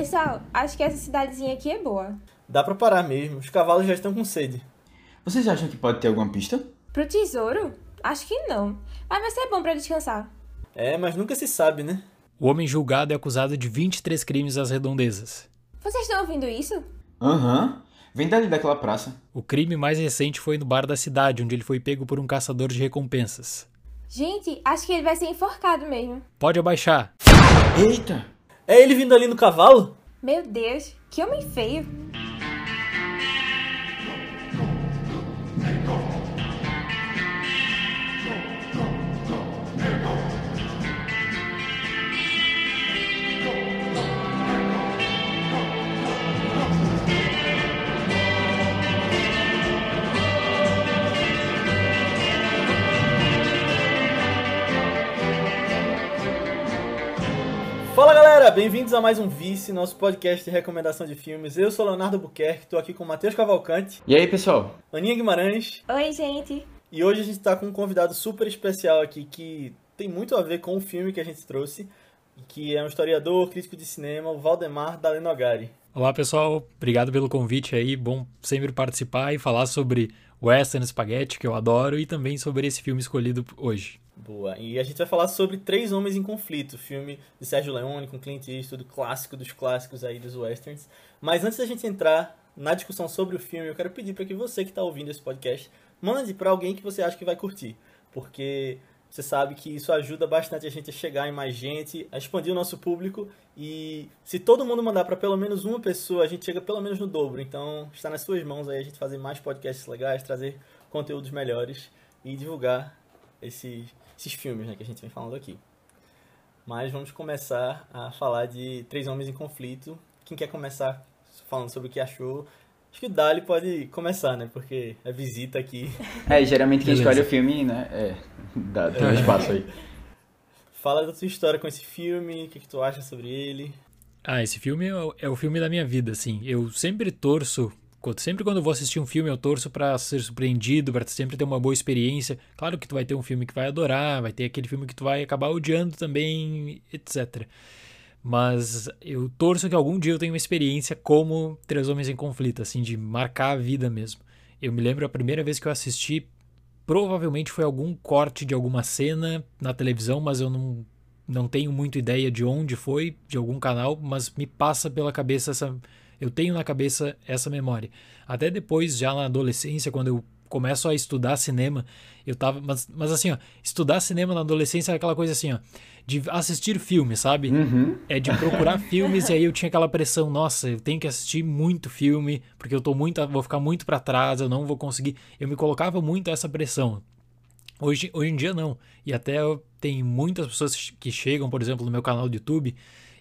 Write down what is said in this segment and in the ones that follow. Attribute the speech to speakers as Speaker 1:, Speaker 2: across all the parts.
Speaker 1: Pessoal, acho que essa cidadezinha aqui é boa.
Speaker 2: Dá pra parar mesmo, os cavalos já estão com sede.
Speaker 3: Vocês acham que pode ter alguma pista?
Speaker 1: Pro tesouro? Acho que não. Mas vai ser bom pra descansar.
Speaker 2: É, mas nunca se sabe, né?
Speaker 4: O homem julgado é acusado de 23 crimes às redondezas.
Speaker 1: Vocês estão ouvindo isso?
Speaker 3: Aham. Vem dali daquela praça.
Speaker 4: O crime mais recente foi no bar da cidade, onde ele foi pego por um caçador de recompensas.
Speaker 1: Gente, acho que ele vai ser enforcado mesmo.
Speaker 4: Pode abaixar.
Speaker 3: Eita!
Speaker 2: É ele vindo ali no cavalo?
Speaker 1: Meu Deus, que homem feio.
Speaker 2: Galera, bem-vindos a mais um Vice, nosso podcast de recomendação de filmes. Eu sou Leonardo Buquerque, tô aqui com o Matheus Cavalcante,
Speaker 3: E aí, pessoal?
Speaker 2: Aninha Guimarães,
Speaker 1: Oi, gente.
Speaker 2: e hoje a gente tá com um convidado super especial aqui que tem muito a ver com o filme que a gente trouxe, que é um historiador, crítico de cinema, o Valdemar Dalenogari.
Speaker 4: Olá pessoal, obrigado pelo convite aí. Bom sempre participar e falar sobre Western Spaghetti, que eu adoro, e também sobre esse filme escolhido hoje.
Speaker 2: Boa. E a gente vai falar sobre Três Homens em Conflito, filme de Sérgio Leone com Clint Eastwood, clássico dos clássicos aí dos westerns. Mas antes da gente entrar na discussão sobre o filme, eu quero pedir para que você que está ouvindo esse podcast mande para alguém que você acha que vai curtir, porque você sabe que isso ajuda bastante a gente a chegar em mais gente, a expandir o nosso público e se todo mundo mandar para pelo menos uma pessoa, a gente chega pelo menos no dobro. Então, está nas suas mãos aí a gente fazer mais podcasts legais, trazer conteúdos melhores e divulgar esses, esses filmes né, que a gente vem falando aqui. Mas vamos começar a falar de Três Homens em Conflito. Quem quer começar falando sobre o que achou? Acho que o Dali pode começar, né? Porque é visita aqui.
Speaker 3: É, geralmente quem
Speaker 4: Beleza.
Speaker 3: escolhe o filme, né? É. Dá, tem um espaço aí.
Speaker 2: Fala da tua história com esse filme, o que, que tu acha sobre ele.
Speaker 4: Ah, esse filme é o, é o filme da minha vida, assim. Eu sempre torço, sempre quando eu vou assistir um filme, eu torço pra ser surpreendido, pra sempre ter uma boa experiência. Claro que tu vai ter um filme que vai adorar, vai ter aquele filme que tu vai acabar odiando também, etc. Mas eu torço que algum dia eu tenha uma experiência como Três Homens em Conflito, assim, de marcar a vida mesmo. Eu me lembro a primeira vez que eu assisti, provavelmente foi algum corte de alguma cena na televisão, mas eu não, não tenho muito ideia de onde foi, de algum canal, mas me passa pela cabeça essa. Eu tenho na cabeça essa memória. Até depois, já na adolescência, quando eu começo a estudar cinema, eu tava. Mas, mas assim, ó, estudar cinema na adolescência é aquela coisa assim, ó, de assistir filmes, sabe?
Speaker 3: Uhum.
Speaker 4: É de procurar filmes e aí eu tinha aquela pressão, nossa, eu tenho que assistir muito filme, porque eu tô muito, vou ficar muito pra trás, eu não vou conseguir. Eu me colocava muito essa pressão. Hoje, hoje em dia não. E até tem muitas pessoas que chegam, por exemplo, no meu canal do YouTube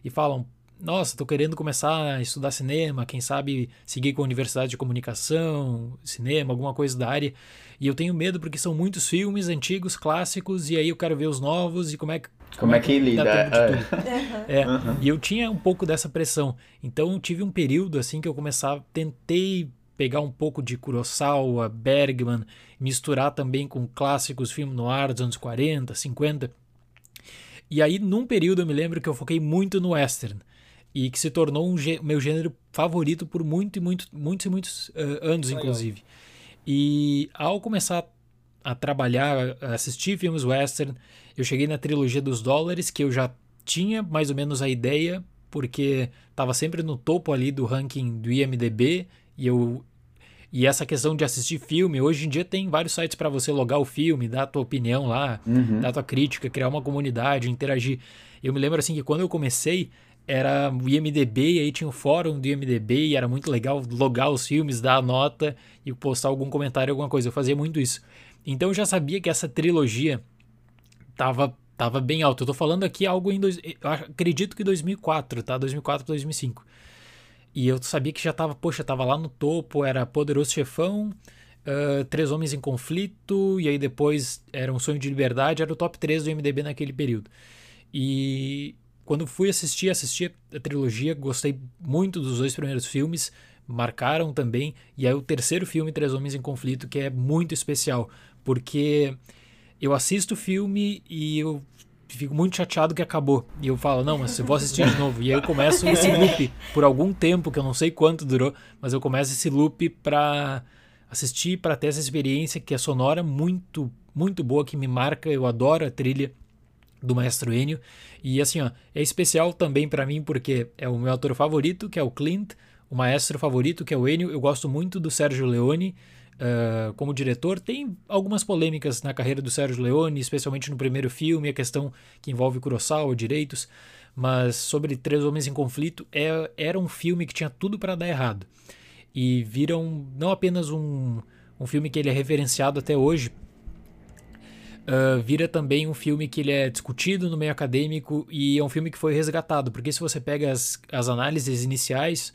Speaker 4: e falam: "Nossa, tô querendo começar a estudar cinema, quem sabe seguir com a universidade de comunicação, cinema, alguma coisa da área". E eu tenho medo porque são muitos filmes antigos, clássicos, e aí eu quero ver os novos e como é que
Speaker 3: Como é que
Speaker 4: dá
Speaker 3: lida?
Speaker 4: tempo de
Speaker 3: É.
Speaker 4: É, e eu tinha um pouco dessa pressão. Então eu tive um período assim que eu começava, tentei pegar um pouco de Kurosawa, Bergman, misturar também com clássicos filmes no ar dos anos 40, 50. E aí num período eu me lembro que eu foquei muito no western e que se tornou um meu gênero favorito por muito e muito, muitos e muitos eh, anos inclusive. E ao começar a trabalhar, a assistir filmes western, eu cheguei na trilogia dos dólares, que eu já tinha mais ou menos a ideia, porque estava sempre no topo ali do ranking do IMDb, e eu e essa questão de assistir filme, hoje em dia tem vários sites para você logar o filme, dar a tua opinião lá,
Speaker 3: Uhum.
Speaker 4: dar a tua crítica, criar uma comunidade, interagir. Eu me lembro assim que quando eu comecei, era o IMDB, e aí tinha o fórum do IMDB, e era muito legal logar os filmes, dar a nota e postar algum comentário, alguma coisa. Eu fazia muito isso. Então eu já sabia que essa trilogia tava, tava bem alta. Eu tô falando aqui algo em. Dois, eu acredito que 2004, tá? 2004 para 2005. E eu sabia que já tava, poxa, tava lá no topo, era Poderoso Chefão, ah, Três Homens em Conflito, e aí depois era Um Sonho de Liberdade, era o top 3 do MDB naquele período. E quando fui assistir, assisti a trilogia, gostei muito dos dois primeiros filmes, marcaram também, e aí o terceiro filme, Três Homens em Conflito, que é muito especial, porque eu assisto o filme e eu fico muito chateado que acabou. E eu falo, não, mas eu vou assistir de novo. E aí eu começo esse loop por algum tempo, que eu não sei quanto durou, mas eu começo esse loop pra assistir, pra ter essa experiência que é sonora muito, muito boa, que me marca. Eu adoro a trilha do Maestro Ennio. E assim, ó, é especial também para mim porque é o meu ator favorito, que é o Clint, o maestro favorito, que é o Ennio. Eu gosto muito do Sérgio Leone uh, como diretor. Tem algumas polêmicas na carreira do Sérgio Leone, especialmente no primeiro filme, a questão que envolve Kurosawa, direitos. Mas sobre Três Homens em Conflito, é, era um filme que tinha tudo para dar errado. E viram não apenas um, um filme que ele é referenciado até hoje, Uh, vira também um filme que ele é discutido no meio acadêmico e é um filme que foi resgatado, porque se você pega as, as análises iniciais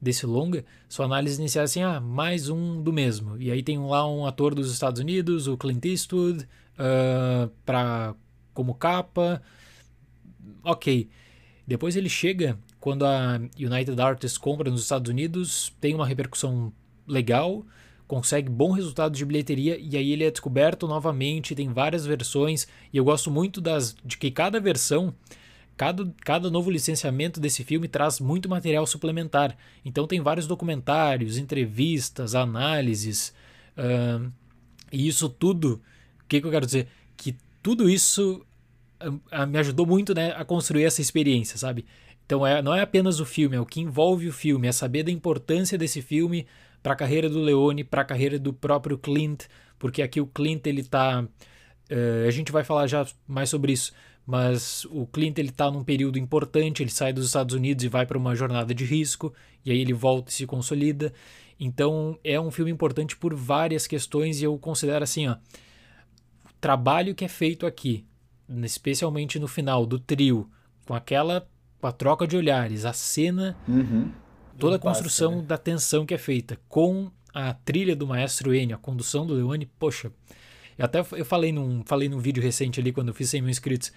Speaker 4: desse longa, sua análise inicial é assim, ah, mais um do mesmo. E aí tem lá um ator dos Estados Unidos, o Clint Eastwood, uh, pra, como capa. Ok. Depois ele chega, quando a United Artists compra nos Estados Unidos, tem uma repercussão legal, consegue bom resultado de bilheteria e aí ele é descoberto novamente, tem várias versões e eu gosto muito das de que cada versão Cada, cada novo licenciamento desse filme traz muito material suplementar. Então tem vários documentários, entrevistas, análises. Uh, e isso tudo, o que, que, eu quero dizer? Que tudo isso uh, me ajudou muito né, a construir essa experiência, sabe? Então é, não é apenas o filme, é o que envolve o filme, é saber da importância desse filme para a carreira do Leone, para a carreira do próprio Clint, porque aqui o Clint ele tá. Uh, a gente vai falar já mais sobre isso, mas o Clint ele está num período importante, ele sai dos Estados Unidos e vai para uma jornada de risco, e aí ele volta e se consolida. Então é um filme importante por várias questões e eu considero assim, ó, o trabalho que é feito aqui, especialmente no final do trio, com aquela com a troca de olhares, a cena,
Speaker 3: uhum.
Speaker 4: Toda a construção né? da tensão que é feita com a trilha do maestro Ennio, a condução do Leone, poxa, eu até eu falei num, falei num vídeo recente ali quando eu fiz 100 mil inscritos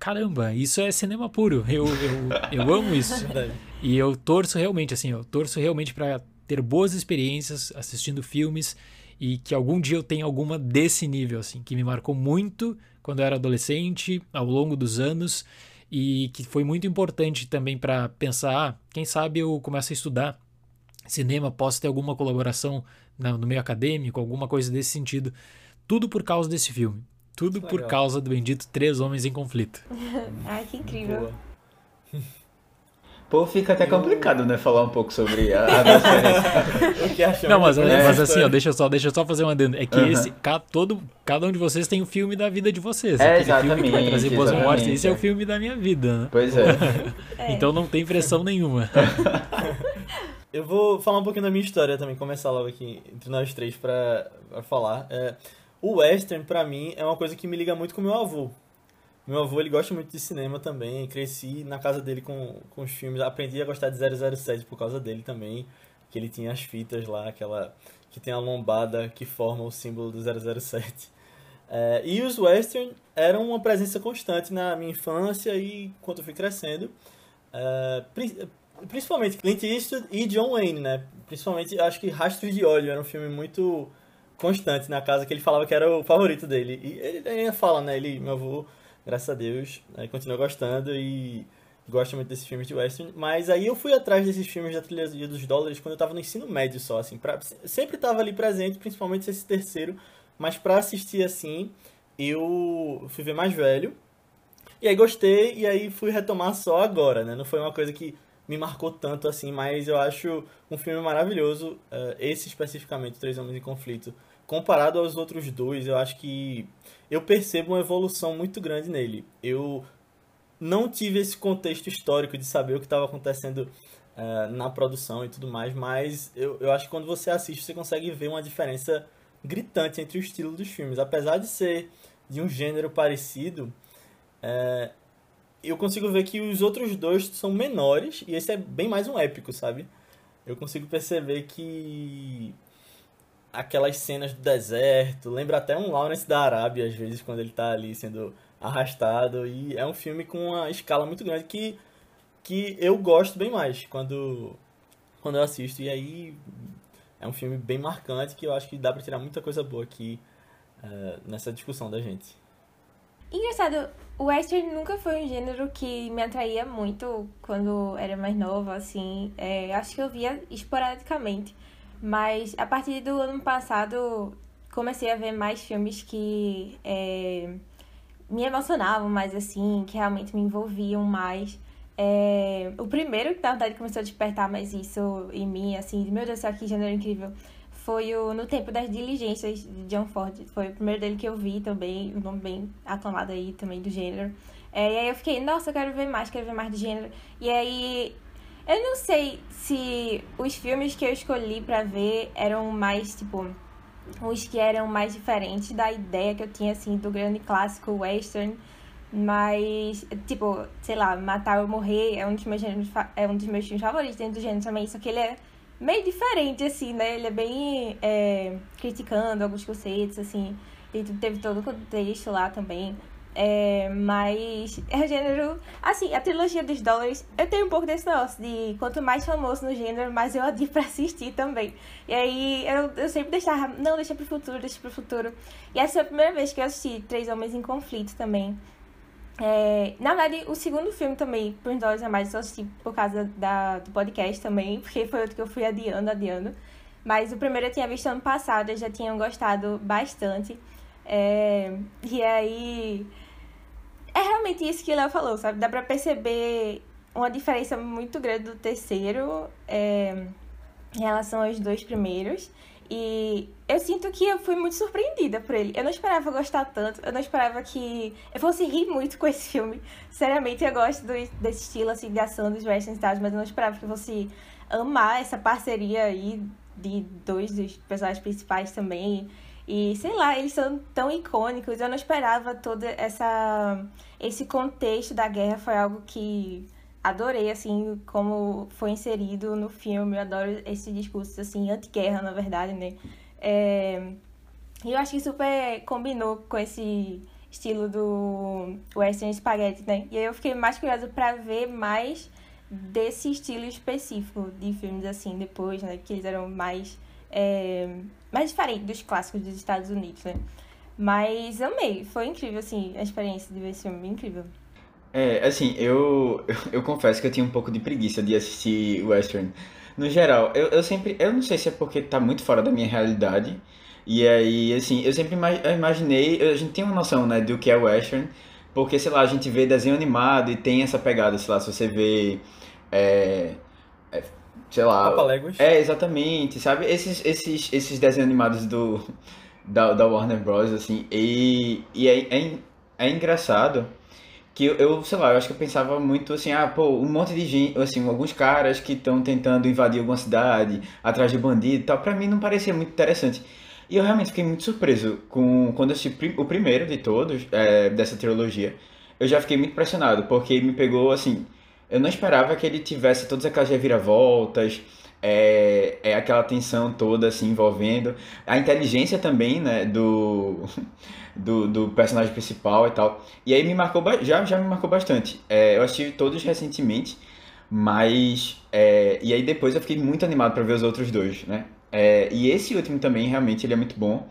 Speaker 4: caramba, isso é cinema puro. Eu, eu, eu amo isso. e eu torço realmente, assim, eu torço realmente para ter boas experiências assistindo filmes e que algum dia eu tenha alguma desse nível, assim, que me marcou muito quando eu era adolescente, ao longo dos anos, e que foi muito importante também para pensar, ah, quem sabe eu começo a estudar cinema, posso ter alguma colaboração no meio acadêmico, alguma coisa desse sentido. Tudo por causa desse filme. Tudo Legal. por causa do bendito Três Homens em Conflito.
Speaker 1: Ai, que incrível.
Speaker 3: Pô, fica até complicado, né? Falar um pouco sobre a, a
Speaker 2: o que achamos
Speaker 4: Não, mas, é, mas assim, ó, deixa eu só, deixa eu só fazer um adendo. É que uhum. esse, cada, todo, cada um de vocês tem um filme da vida de vocês.
Speaker 3: É, exatamente.
Speaker 4: filme que vai trazer boas memórias. Esse é. é o filme da minha vida, né?
Speaker 3: Pois é.
Speaker 1: é.
Speaker 4: Então não tem pressão nenhuma.
Speaker 2: eu vou falar um pouquinho da minha história também, começar logo aqui entre nós três pra, pra falar. É, o western, para mim, é uma coisa que me liga muito com meu avô. Meu avô, ele gosta muito de cinema também. Cresci na casa dele com, com os filmes. Aprendi a gostar de 007 por causa dele também. Que ele tinha as fitas lá, aquela que tem a lombada que forma o símbolo do 007. É, e os western eram uma presença constante na minha infância e enquanto eu fui crescendo. É, principalmente Clint Eastwood e John Wayne, né? Principalmente, acho que Rastros de Óleo era um filme muito constante na casa que ele falava que era o favorito dele. E ele ainda fala, né? Ele, meu avô, graças a Deus, né, continua gostando e gosta muito desses filmes de western. Mas aí eu fui atrás desses filmes da trilogia dos dólares quando eu tava no ensino médio só, assim. Pra, sempre tava ali presente, principalmente esse terceiro. Mas pra assistir assim, eu fui ver mais velho. E aí gostei, e aí fui retomar só agora, né? Não foi uma coisa que me marcou tanto assim, mas eu acho um filme maravilhoso. Uh, esse especificamente, Três Homens em Conflito comparado aos outros dois, eu acho que eu percebo uma evolução muito grande nele. Eu não tive esse contexto histórico de saber o que estava acontecendo uh, na produção e tudo mais, mas eu, eu acho que quando você assiste, você consegue ver uma diferença gritante entre o estilo dos filmes. Apesar de ser de um gênero parecido, uh, eu consigo ver que os outros dois são menores e esse é bem mais um épico, sabe? Eu consigo perceber que aquelas cenas do deserto, lembra até um Lawrence da Arábia, às vezes, quando ele tá ali sendo arrastado. E é um filme com uma escala muito grande que, que eu gosto bem mais quando, quando eu assisto. E aí é um filme bem marcante que eu acho que dá pra tirar muita coisa boa aqui uh, nessa discussão da gente.
Speaker 1: Engraçado, o western nunca foi um gênero que me atraía muito quando era mais nova, assim. É, acho que eu via esporadicamente. Mas a partir do ano passado comecei a ver mais filmes que é, me emocionavam mais, assim, que realmente me envolviam mais. É, o primeiro que na verdade começou a despertar mais isso em mim, assim, meu Deus do céu, que gênero incrível, foi o No Tempo das Diligências, de John Ford. Foi o primeiro dele que eu vi também, um nome bem aclamado aí também do gênero. É, e aí eu fiquei, nossa, eu quero ver mais, quero ver mais do gênero. E aí, eu não sei se os filmes que eu escolhi para ver eram mais, tipo, os que eram mais diferentes da ideia que eu tinha, assim, do grande clássico western mas, tipo, sei lá, Matar ou Morrer é um dos meus, gêneros, é um dos meus filmes favoritos dentro do gênero também, só que ele é meio diferente, assim, né? Ele é bem é, criticando alguns conceitos, assim, e teve todo o contexto lá também. É, mas é o gênero. Assim, a trilogia dos dólares, eu tenho um pouco desse negócio de quanto mais famoso no gênero, mais eu adio pra assistir também. E aí eu, eu sempre deixava, não, deixa pro futuro, deixa pro futuro. E essa foi a primeira vez que eu assisti Três Homens em Conflito também. É, na verdade, o segundo filme também, por dólares a mais, eu assisti por causa da, do podcast também, porque foi outro que eu fui adiando, adiando. Mas o primeiro eu tinha visto ano passado, eu já tinha gostado bastante. É, e aí. É realmente isso que o Léo falou, sabe? Dá pra perceber uma diferença muito grande do terceiro é, em relação aos dois primeiros. E eu sinto que eu fui muito surpreendida por ele. Eu não esperava gostar tanto, eu não esperava que eu fosse rir muito com esse filme. Seriamente, eu gosto do, desse estilo assim, de ação dos Western Stars, mas eu não esperava que fosse amar essa parceria aí de dois dos personagens principais também. E sei lá, eles são tão icônicos. Eu não esperava todo essa esse contexto da guerra foi algo que adorei, assim, como foi inserido no filme. Eu adoro esse discurso, assim, anti-guerra, na verdade, né? É... E eu acho que super combinou com esse estilo do Western Spaghetti, né? E aí eu fiquei mais curiosa para ver mais desse estilo específico de filmes, assim, depois, né? Que eles eram mais... É... mais diferentes dos clássicos dos Estados Unidos, né? Mas amei, foi incrível, assim, a experiência de ver esse filme, incrível.
Speaker 3: É, assim, eu, eu confesso que eu tinha um pouco de preguiça de assistir western. No geral, eu, eu sempre, eu não sei se é porque tá muito fora da minha realidade. E aí, assim, eu sempre imaginei, a gente tem uma noção, né, do que é western, porque, sei lá, a gente vê desenho animado e tem essa pegada, sei lá, se você vê, é, é, sei lá...
Speaker 2: Papaléguas.
Speaker 3: É, exatamente, sabe? Esses, esses, esses desenhos animados do, da, da Warner Bros, assim, e, e é, é, é engraçado que eu, eu, sei lá, eu acho que eu pensava muito assim, ah, pô, um monte de gente, assim, alguns caras que estão tentando invadir alguma cidade, atrás de bandido e tal, pra mim não parecia muito interessante. E eu realmente fiquei muito surpreso com quando eu assisti o primeiro de todos, é, dessa trilogia. Eu já fiquei muito impressionado, porque me pegou, assim, eu não esperava que ele tivesse todas aquelas reviravoltas, é, é aquela tensão toda, assim, envolvendo. A inteligência também, né, do do, do personagem principal e tal. E aí me marcou, já, já me marcou bastante. É, eu assisti todos recentemente, mas. É, e aí depois eu fiquei muito animado para ver os outros dois, né? É, e esse último também, realmente, ele é muito bom.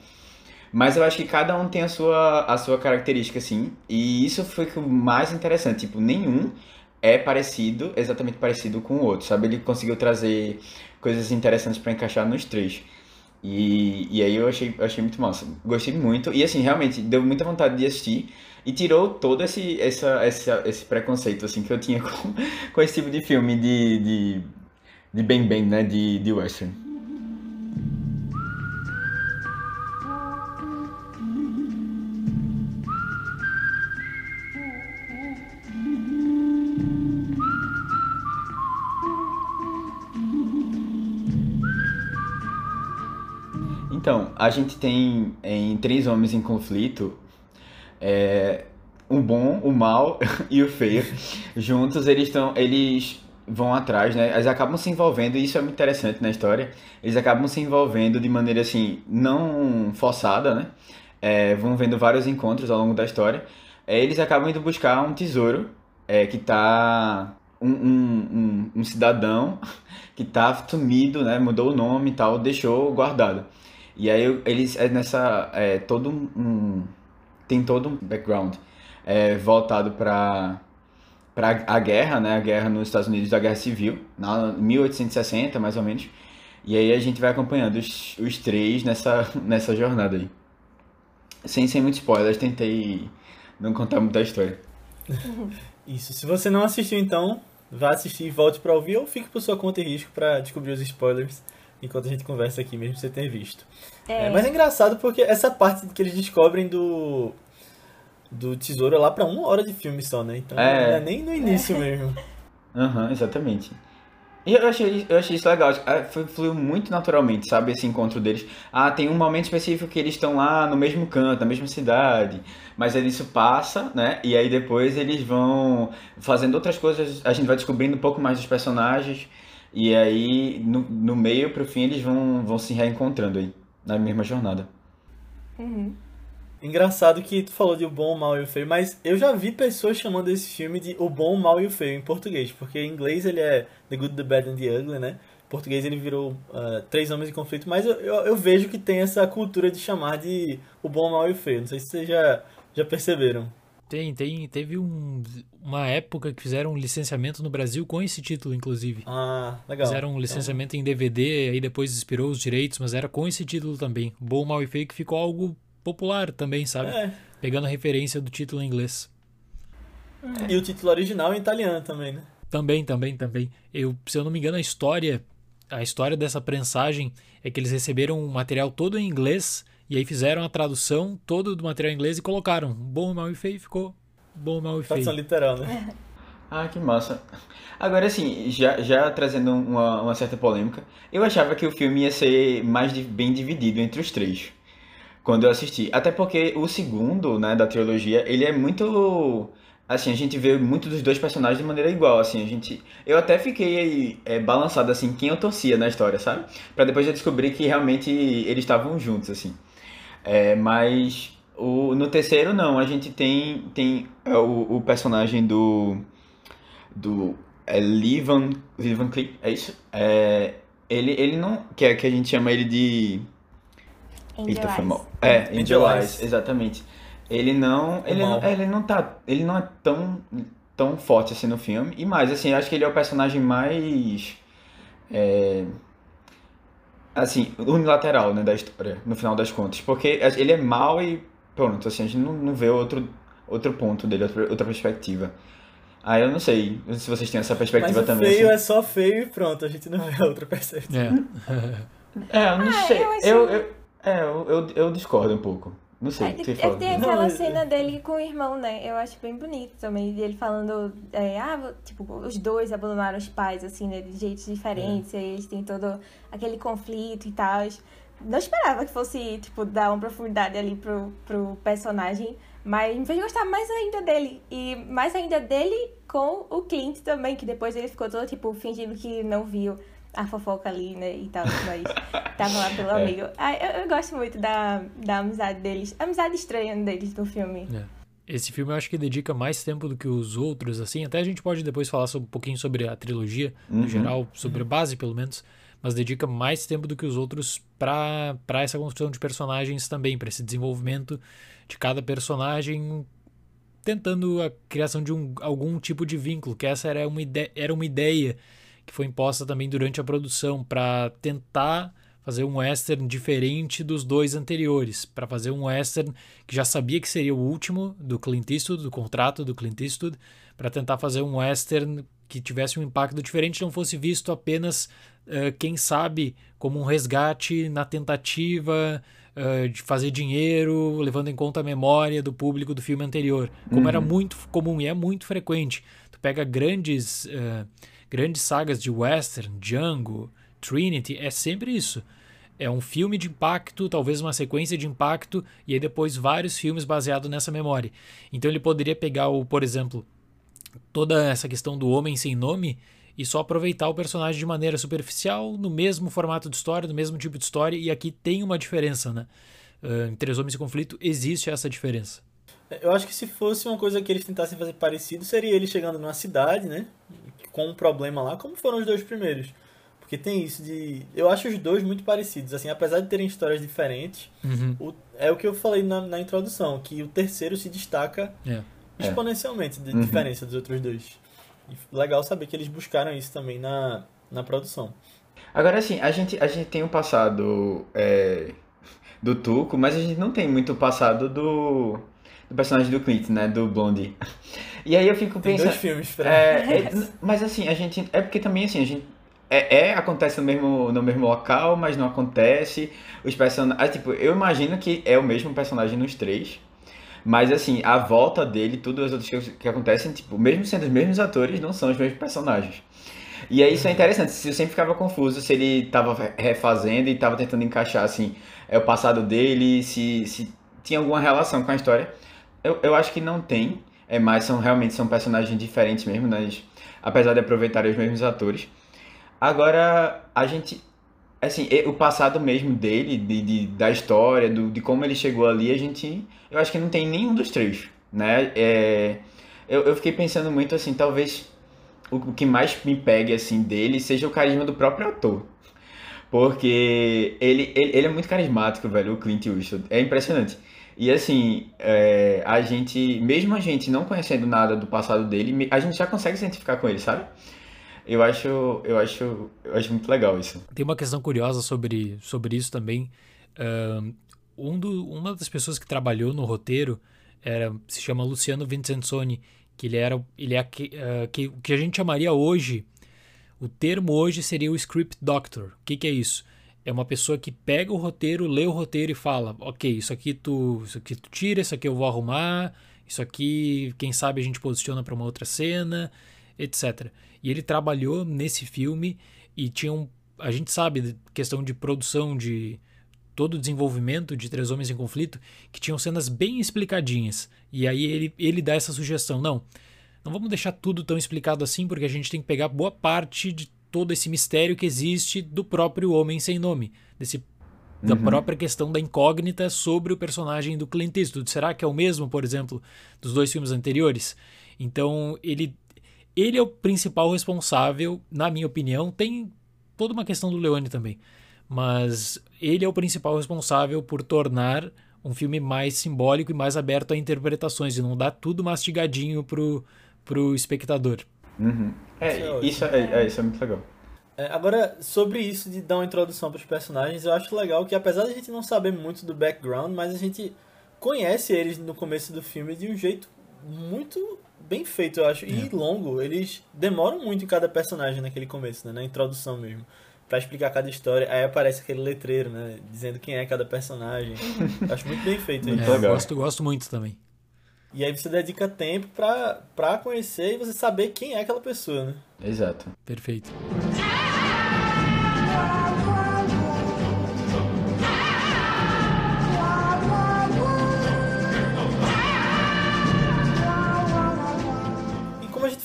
Speaker 3: Mas eu acho que cada um tem a sua, a sua característica, assim. E isso foi o mais interessante. Tipo, nenhum é parecido, exatamente parecido com o outro, sabe? Ele conseguiu trazer coisas interessantes para encaixar nos três. E, e aí eu achei, achei muito massa. Gostei muito. E assim, realmente, deu muita vontade de assistir. E tirou todo esse, essa, essa, esse preconceito assim, que eu tinha com, com esse tipo de filme de, de, de bem bem, né? De, de western. A gente tem em Três Homens em Conflito é, o bom, o mal e o feio. Juntos eles estão. Eles vão atrás, né? Eles acabam se envolvendo, e isso é muito interessante na história. Eles acabam se envolvendo de maneira assim, não forçada, né? É, vão vendo vários encontros ao longo da história. É, eles acabam indo buscar um tesouro é, que tá. Um, um, um, um cidadão que tá sumido, né? Mudou o nome e tal, deixou guardado. E aí eles é nessa é todo um tem todo um background. é, voltado para para a guerra, né? A guerra nos Estados Unidos, a Guerra Civil, na 1860 mais ou menos. E aí a gente vai acompanhando os, os três nessa, nessa jornada aí. Sem, sem muitos spoilers, tentei não contar muita história.
Speaker 2: Isso. Se você não assistiu, então, vá assistir e volte para ouvir ou fique por sua conta e risco para descobrir os spoilers enquanto a gente conversa aqui, mesmo sem ter visto. É. É, mas é engraçado porque essa parte que eles descobrem do do tesouro é lá pra uma hora de filme só, né? Então é. não é nem no início é. mesmo.
Speaker 3: Aham, uhum, exatamente. E eu achei, eu achei isso legal, foi, fluiu muito naturalmente, sabe, esse encontro deles. Ah, tem um momento específico que eles estão lá no mesmo canto, na mesma cidade, mas aí isso passa, né, e aí depois eles vão fazendo outras coisas, a gente vai descobrindo um pouco mais dos personagens, e aí no, no meio pro fim eles vão, vão se reencontrando aí, na mesma jornada.
Speaker 1: Uhum.
Speaker 2: Engraçado que tu falou de O Bom, o Mal e o Feio, mas eu já vi pessoas chamando esse filme de O Bom, o Mal e o Feio em português, porque em inglês ele é The Good, The Bad and The Ugly, né? Em português ele virou uh, Três Homens em Conflito, mas eu, eu, eu, vejo que tem essa cultura de chamar de O Bom, o Mal e o Feio. Não sei se vocês já, já perceberam.
Speaker 4: Tem, tem. Teve um, uma época que fizeram um licenciamento no Brasil com esse título, inclusive.
Speaker 2: Ah, legal.
Speaker 4: Fizeram um licenciamento então... em DVD, aí depois expirou os direitos, mas era com esse título também. Bom, Mal e Feio, que ficou algo popular também, sabe? É. Pegando a referência do título em inglês.
Speaker 2: E o título original em italiano também, né?
Speaker 4: Também, também, também. Eu, se eu não me engano, a história, a história dessa prensagem é que eles receberam o material todo em inglês e aí fizeram a tradução todo do material em inglês e colocaram bom, mal e feio ficou bom, mal e feio.
Speaker 2: Tradução literal, né?
Speaker 3: Ah, que massa. Agora, assim, já, já trazendo uma, uma certa polêmica, eu achava que o filme ia ser mais de, bem dividido entre os três quando eu assisti. Até porque o segundo, né, da trilogia, ele é muito assim, a gente vê muito dos dois personagens de maneira igual, assim, a gente... Eu até fiquei é, balançado, assim, quem eu torcia na história, sabe? Pra depois eu descobrir que realmente eles estavam juntos, assim. É, mas o, no terceiro, não, a gente tem, tem é, o, o personagem do... do... É Livan... Livan Click, é isso? É, ele, ele não... Que, é, que a gente chama ele de...
Speaker 1: Angel Eita, foi mal.
Speaker 3: É, Angel, Angel Eyes, exatamente. Ele não, ele não, ele não tá, ele não é tão tão forte assim no filme. E mais, assim, acho que ele é o personagem mais é, assim, unilateral, né, da história, no final das contas, porque ele é mal e pronto, assim, a gente não, não vê outro outro ponto dele, outra, outra perspectiva. Ah, eu não sei se vocês têm essa perspectiva
Speaker 2: Mas
Speaker 3: também.
Speaker 2: feio
Speaker 3: assim.
Speaker 2: é só feio e pronto, a gente não vê outra perspectiva.
Speaker 3: É, é eu não ah, sei. Eu, eu, eu, é, eu, eu, eu discordo um pouco. Não sei,
Speaker 1: é, é, Tem aquela não, cena dele com o irmão, né? Eu acho bem bonito também. Ele falando, é, ah, tipo, os dois abandonaram os pais, assim, né? De jeitos diferentes. É. E eles têm todo aquele conflito e tal. Não esperava que fosse, tipo, dar uma profundidade ali pro, pro personagem. Mas me fez gostar mais ainda dele. E mais ainda dele com o Clint também, que depois ele ficou todo, tipo, fingindo que não viu a fofoca ali, né, e tal, mas tava lá pelo é. amigo. Ah, eu, eu, gosto muito da, da amizade deles, a amizade estranha deles no filme.
Speaker 4: É. Esse filme eu acho que dedica mais tempo do que os outros, assim, até a gente pode depois falar sobre, um pouquinho sobre a trilogia, uhum. no geral, sobre a base pelo menos, mas dedica mais tempo do que os outros para essa construção de personagens também, para esse desenvolvimento de cada personagem tentando a criação de um, algum tipo de vínculo, que essa era uma, ide era uma ideia que foi imposta também durante a produção para tentar fazer um western diferente dos dois anteriores, para fazer um western que já sabia que seria o último do Clint Eastwood, do contrato do Clint Eastwood, para tentar fazer um western que tivesse um impacto diferente, não fosse visto apenas, uh, quem sabe, como um resgate na tentativa uh, de fazer dinheiro, levando em conta a memória do público do filme anterior, como uhum. era muito comum e é muito frequente. Tu pega grandes uh, grandes sagas de western, Django, Trinity, é sempre isso. É um filme de impacto, talvez uma sequência de impacto, e aí depois vários filmes baseados nessa memória. Então ele poderia pegar, o, por exemplo, toda essa questão do homem sem nome e só aproveitar o personagem de maneira superficial, no mesmo formato de história, no mesmo tipo de história, e aqui tem uma diferença, né? Uh, em Três Homens em Conflito existe essa diferença.
Speaker 2: Eu acho que se fosse uma coisa que eles tentassem fazer parecido, seria ele chegando numa cidade, né? Com um problema lá, como foram os dois primeiros. Porque tem isso de. Eu acho os dois muito parecidos. Assim, apesar de terem histórias diferentes,
Speaker 4: uhum.
Speaker 2: o, é o que eu falei na, na introdução, que o terceiro se destaca
Speaker 4: é.
Speaker 2: é. exponencialmente de uhum. diferença dos outros dois. E legal saber que eles buscaram isso também na, na produção.
Speaker 3: Agora, assim, a gente, a gente tem o um passado é, do Tuco, mas a gente não tem muito passado do, do personagem do Clint, né? Do Blondie. E aí eu fico
Speaker 2: tem
Speaker 3: pensando.
Speaker 2: Dois filmes pra...
Speaker 3: É, é, mas assim, a gente. É porque também assim, a gente. É, é, acontece no mesmo, no mesmo local, mas não acontece. Os personagens. Ah, tipo, eu imagino que é o mesmo personagem nos três. Mas assim, a volta dele, tudo as outras coisas que acontecem, tipo, mesmo sendo os mesmos atores, não são os mesmos personagens. E aí isso é interessante, eu sempre ficava confuso se ele estava refazendo e estava tentando encaixar assim, é o passado dele, se, se tinha alguma relação com a história. Eu, eu acho que não tem, é mais são realmente são personagens diferentes mesmo, né? apesar de aproveitarem os mesmos atores. Agora a gente assim, o passado mesmo dele, de, de, da história, do, de como ele chegou ali, a gente. Eu acho que não tem nenhum dos três, né? É, eu, eu fiquei pensando muito assim, talvez o, que mais me pegue assim dele seja o carisma do próprio ator. Porque ele, ele, ele é muito carismático, velho, o Clint Eastwood. É impressionante. E assim, é, a gente, mesmo a gente não conhecendo nada do passado dele, a gente já consegue se identificar com ele, sabe? Eu acho, eu acho, eu acho muito legal isso.
Speaker 4: Tem uma questão curiosa sobre, sobre isso também. Um do, uma das pessoas que trabalhou no roteiro era, se chama Luciano Vincenzoni, que ele era, ele é uh, que, o que a gente chamaria hoje, o termo hoje seria o script doctor. O que, que é isso? É uma pessoa que pega o roteiro, lê o roteiro e fala, ok, isso aqui tu, isso aqui tu tira, isso aqui eu vou arrumar, isso aqui, quem sabe a gente posiciona para uma outra cena, etc. E ele trabalhou nesse filme e tinha um. A gente sabe, questão de produção, de todo o desenvolvimento de Três Homens em Conflito, que tinham cenas bem explicadinhas. E aí ele, ele dá essa sugestão: não, não vamos deixar tudo tão explicado assim, porque a gente tem que pegar boa parte de todo esse mistério que existe do próprio Homem Sem Nome, desse da uhum. própria questão da incógnita sobre o personagem do Clint Eastwood. Será que é o mesmo, por exemplo, dos dois filmes anteriores? Então, ele ele é o principal responsável, na minha opinião. Tem toda uma questão do Leone também. Mas ele é o principal responsável por tornar um filme mais simbólico e mais aberto a interpretações e não dar tudo mastigadinho pro, pro espectador.
Speaker 3: Uhum. É, é isso é, é, isso é muito legal.
Speaker 2: É, agora, sobre isso de dar uma introdução para os personagens, eu acho legal que apesar de a gente não saber muito do background, mas a gente conhece eles no começo do filme de um jeito muito bem feito, eu acho. E é. longo. Eles demoram muito em cada personagem naquele começo, né? Na introdução mesmo. Pra explicar cada história. Aí aparece aquele letreiro, né? Dizendo quem é cada personagem. acho muito bem feito
Speaker 4: muito
Speaker 2: isso.
Speaker 4: É, gosto, gosto muito também.
Speaker 2: E aí você dedica tempo pra, pra conhecer e você saber quem é aquela pessoa, né?
Speaker 3: Exato.
Speaker 4: Perfeito.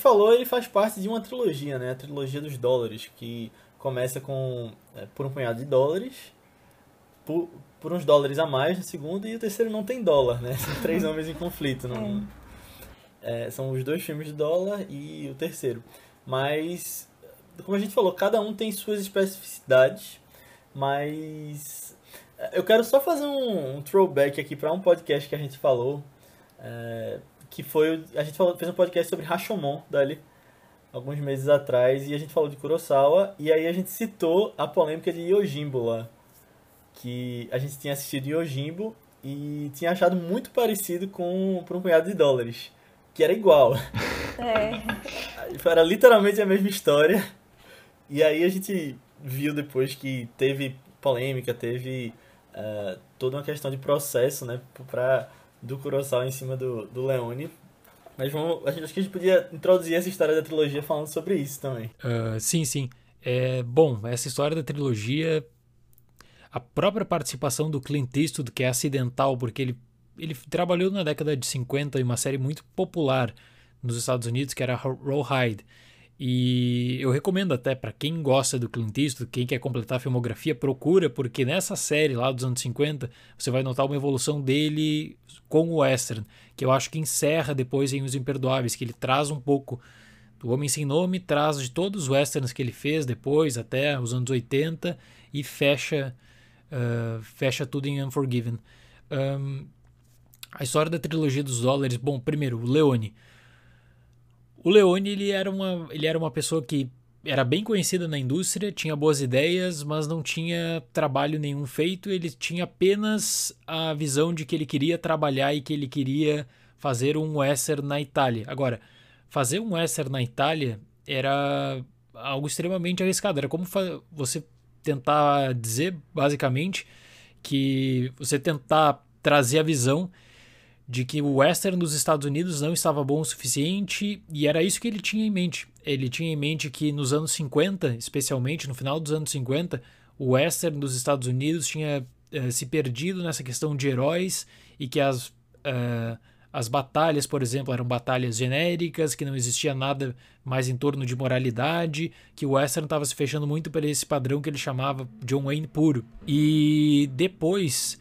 Speaker 2: falou, ele faz parte de uma trilogia, né? A trilogia dos dólares, que começa com é, por um punhado de dólares, por, por uns dólares a mais no segundo, e o terceiro não tem dólar, né? São três homens em conflito. Não, é, são os dois filmes de dólar e o terceiro. Mas, como a gente falou, cada um tem suas especificidades, mas eu quero só fazer um, um throwback aqui para um podcast que a gente falou. É, que foi. A gente falou, fez um podcast sobre Rashomon dali, alguns meses atrás, e a gente falou de Kurosawa, e aí a gente citou a polêmica de Yojimbo lá. Que a gente tinha assistido Yojimbo e tinha achado muito parecido com Por um Punhado de Dólares, que era igual.
Speaker 1: É.
Speaker 2: Era literalmente a mesma história. E aí a gente viu depois que teve polêmica, teve uh, toda uma questão de processo, né, pra do Kurosawa em cima do, do Leone. Mas vamos, acho que a gente podia introduzir essa história da trilogia falando sobre isso também.
Speaker 4: Uh, sim, sim. É, bom, essa história da trilogia, a própria participação do Clint Eastwood, que é acidental, porque ele, ele trabalhou na década de 50 em uma série muito popular nos Estados Unidos, que era Rawhide. E eu recomendo até para quem gosta do Clint Eastwood, quem quer completar a filmografia, procura, porque nessa série lá dos anos 50, você vai notar uma evolução dele com o western, que eu acho que encerra depois em Os Imperdoáveis, que ele traz um pouco do Homem Sem Nome, traz de todos os westerns que ele fez depois, até os anos 80, e fecha, uh, fecha tudo em Unforgiven. Um, A história da trilogia dos dólares, bom, primeiro, o Leone. O Leone, ele era uma, ele era uma pessoa que era bem conhecida na indústria, tinha boas ideias, mas não tinha trabalho nenhum feito. Ele tinha apenas a visão de que ele queria trabalhar e que ele queria fazer um western na Itália. Agora, fazer um western na Itália era algo extremamente arriscado. Era como você tentar dizer, basicamente, que você tentar trazer a visão de que o western dos Estados Unidos não estava bom o suficiente e era isso que ele tinha em mente. Ele tinha em mente que nos anos 50, especialmente no final dos anos 50, o western dos Estados Unidos tinha uh, se perdido nessa questão de heróis e que as, uh, as batalhas, por exemplo, eram batalhas genéricas, que não existia nada mais em torno de moralidade, que o western estava se fechando muito para esse padrão que ele chamava John Wayne puro. E depois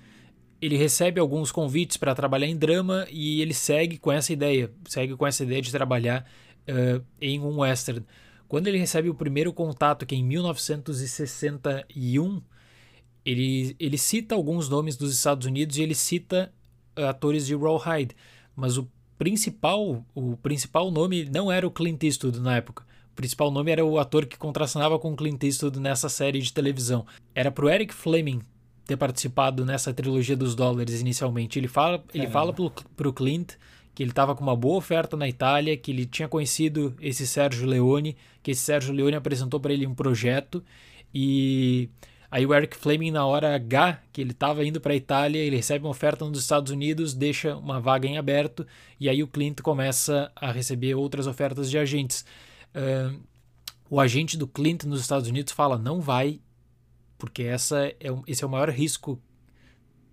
Speaker 4: ele recebe alguns convites para trabalhar em drama e ele segue com essa ideia, segue com essa ideia de trabalhar uh, em um western. Quando ele recebe o primeiro contato, que é em 1961, ele, ele cita alguns nomes dos Estados Unidos e ele cita atores de Rawhide, mas o principal, o principal nome não era o Clint Eastwood na época. O principal nome era o ator que contracenava com o Clint Eastwood nessa série de televisão. Era pro Eric Fleming ter participado nessa trilogia dos dólares inicialmente. Ele fala, ele fala pro, pro Clint que ele estava com uma boa oferta na Itália, que ele tinha conhecido esse Sérgio Leone, que esse Sérgio Leone apresentou para ele um projeto e aí o Eric Fleming na hora H que ele estava indo para a Itália, ele recebe uma oferta nos Estados Unidos, deixa uma vaga em aberto e aí o Clint começa a receber outras ofertas de agentes. Uh, o agente do Clint nos Estados Unidos fala não vai porque essa é, esse é o maior risco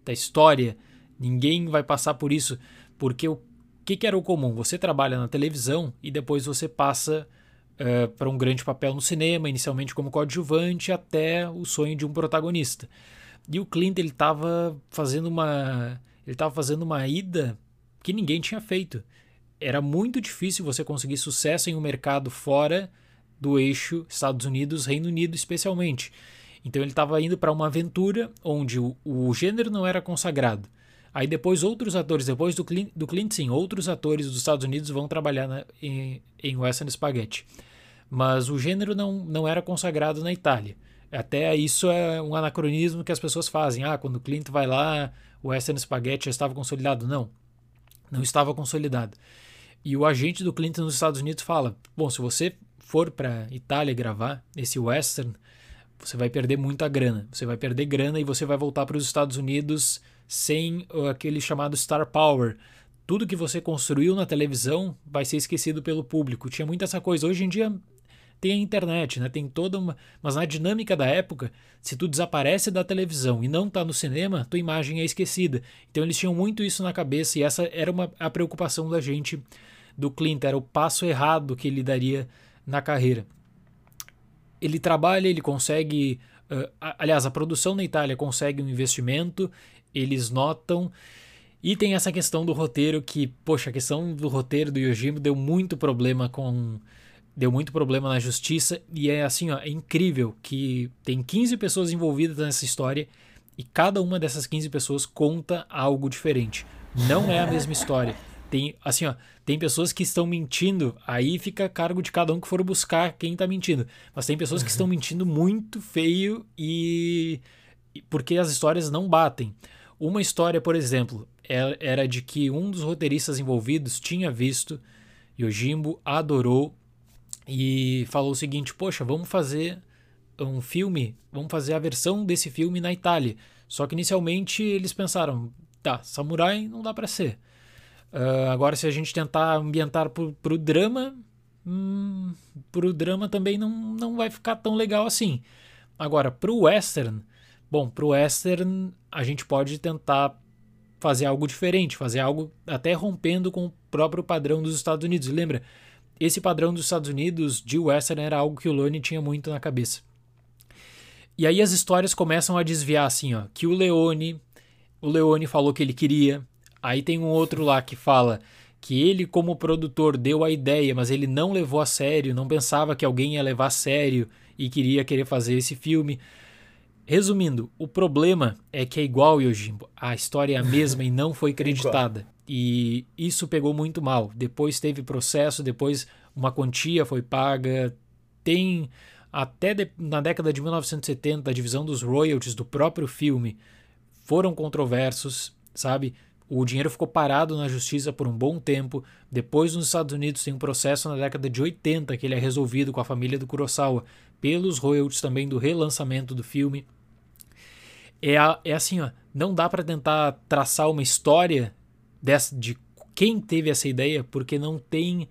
Speaker 4: da história. Ninguém vai passar por isso, porque o que, que era o comum? Você trabalha na televisão e depois você passa uh, para um grande papel no cinema, inicialmente como coadjuvante, até o sonho de um protagonista. E o Clint ele estava fazendo uma ele estava fazendo uma ida que ninguém tinha feito. Era muito difícil você conseguir sucesso em um mercado fora do eixo Estados Unidos, Reino Unido especialmente. Então ele estava indo para uma aventura onde o, o, gênero não era consagrado. Aí depois outros atores, depois do Clint, do Clint sim, outros atores dos Estados Unidos vão trabalhar na, em, em Western Spaghetti. Mas o gênero não, não era consagrado na Itália. Até isso é um anacronismo que as pessoas fazem. Ah, quando o Clint vai lá, o Western Spaghetti já estava consolidado. Não, não estava consolidado. E o agente do Clint nos Estados Unidos fala: bom, se você for para Itália gravar esse western, você vai perder muita grana. Você vai perder grana e você vai voltar para os Estados Unidos sem aquele chamado star power. Tudo que você construiu na televisão vai ser esquecido pelo público. Tinha muita essa coisa. Hoje em dia tem a internet, né? Tem toda uma. Mas na dinâmica da época, se tu desaparece da televisão e não tá no cinema, tua imagem é esquecida. Então eles tinham muito isso na cabeça e essa era uma, a preocupação da gente do Clint, era o passo errado que ele daria na carreira ele trabalha, ele consegue. Uh, aliás, a produção na Itália consegue um investimento, eles notam. E tem essa questão do roteiro que, poxa, a questão do roteiro do Yojimbo deu muito problema com. Deu muito problema na justiça. E é assim, ó, é incrível que tem 15 pessoas envolvidas nessa história e cada uma dessas 15 pessoas conta algo diferente. Não é a mesma história. Tem, assim, ó, tem pessoas que estão mentindo, aí fica a cargo de cada um que for buscar quem está mentindo. Mas tem pessoas que estão uhum. mentindo muito feio e. porque as histórias não batem. Uma história, por exemplo, é, era de que um dos roteiristas envolvidos tinha visto, Yojimbo adorou e falou o seguinte: Poxa, vamos fazer um filme, vamos fazer a versão desse filme na Itália. Só que inicialmente eles pensaram: tá, samurai não dá para ser. Uh, agora, se a gente tentar ambientar para o drama, hum, para o drama também não, não vai ficar tão legal assim. Agora, para o western, bom, para o western a gente pode tentar fazer algo diferente, fazer algo até rompendo com o próprio padrão dos Estados Unidos. Lembra, esse padrão dos Estados Unidos de western era algo que o Lone tinha muito na cabeça. E aí as histórias começam a desviar assim, ó, que o Leone, o Leone falou que ele queria, Aí tem um outro lá que fala que ele, como produtor, deu a ideia, mas ele não levou a sério, não pensava que alguém ia levar a sério e queria querer fazer esse filme. Resumindo, o problema é que é igual Yojimbo. A história é a mesma e não foi creditada. E isso pegou muito mal. Depois teve processo, depois uma quantia foi paga. Tem até de, na década de 1970 a divisão dos royalties do próprio filme foram controversos, sabe? O dinheiro ficou parado na justiça por um bom tempo. Depois, nos Estados Unidos, tem um processo na década de 80 que ele é resolvido com a família do Kurosawa pelos royalties também do relançamento do filme é, é assim, ó, não dá para tentar traçar uma história dessa, de quem teve essa ideia, porque não tem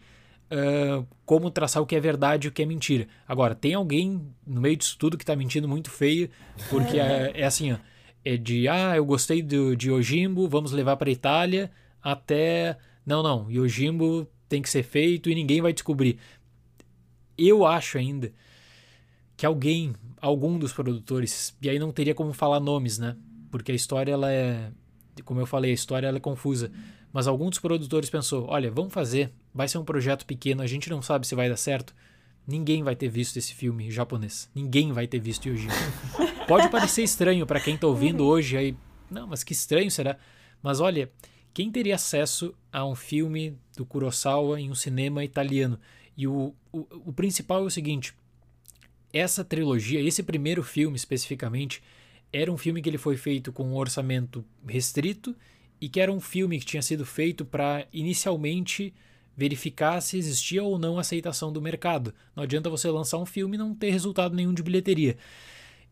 Speaker 4: uh, como traçar o que é verdade e o que é mentira. Agora, tem alguém no meio disso tudo que tá mentindo muito feio, porque é, é assim, ó, é de, ah, eu gostei do, de Yojimbo, vamos levar para Itália, até, não, não, Yojimbo tem que ser feito e ninguém vai descobrir. Eu acho ainda que alguém algum dos produtores, e aí não teria como falar nomes, né? Porque a história ela é, como eu falei, a história ela é confusa. Mas algum dos produtores pensou: olha, vamos fazer, vai ser um projeto pequeno, a gente não sabe se vai dar certo. Ninguém vai ter visto esse filme japonês. Ninguém vai ter visto Yojimbo. Pode parecer estranho para quem tá ouvindo hoje aí. Não, mas que estranho será? Mas olha, quem teria acesso a um filme do Kurosawa em um cinema italiano? E o, o, o principal é o seguinte: essa trilogia, esse primeiro filme especificamente, era um filme que ele foi feito com um orçamento restrito e que era um filme que tinha sido feito para inicialmente verificar se existia ou não aceitação do mercado. Não adianta você lançar um filme e não ter resultado nenhum de bilheteria.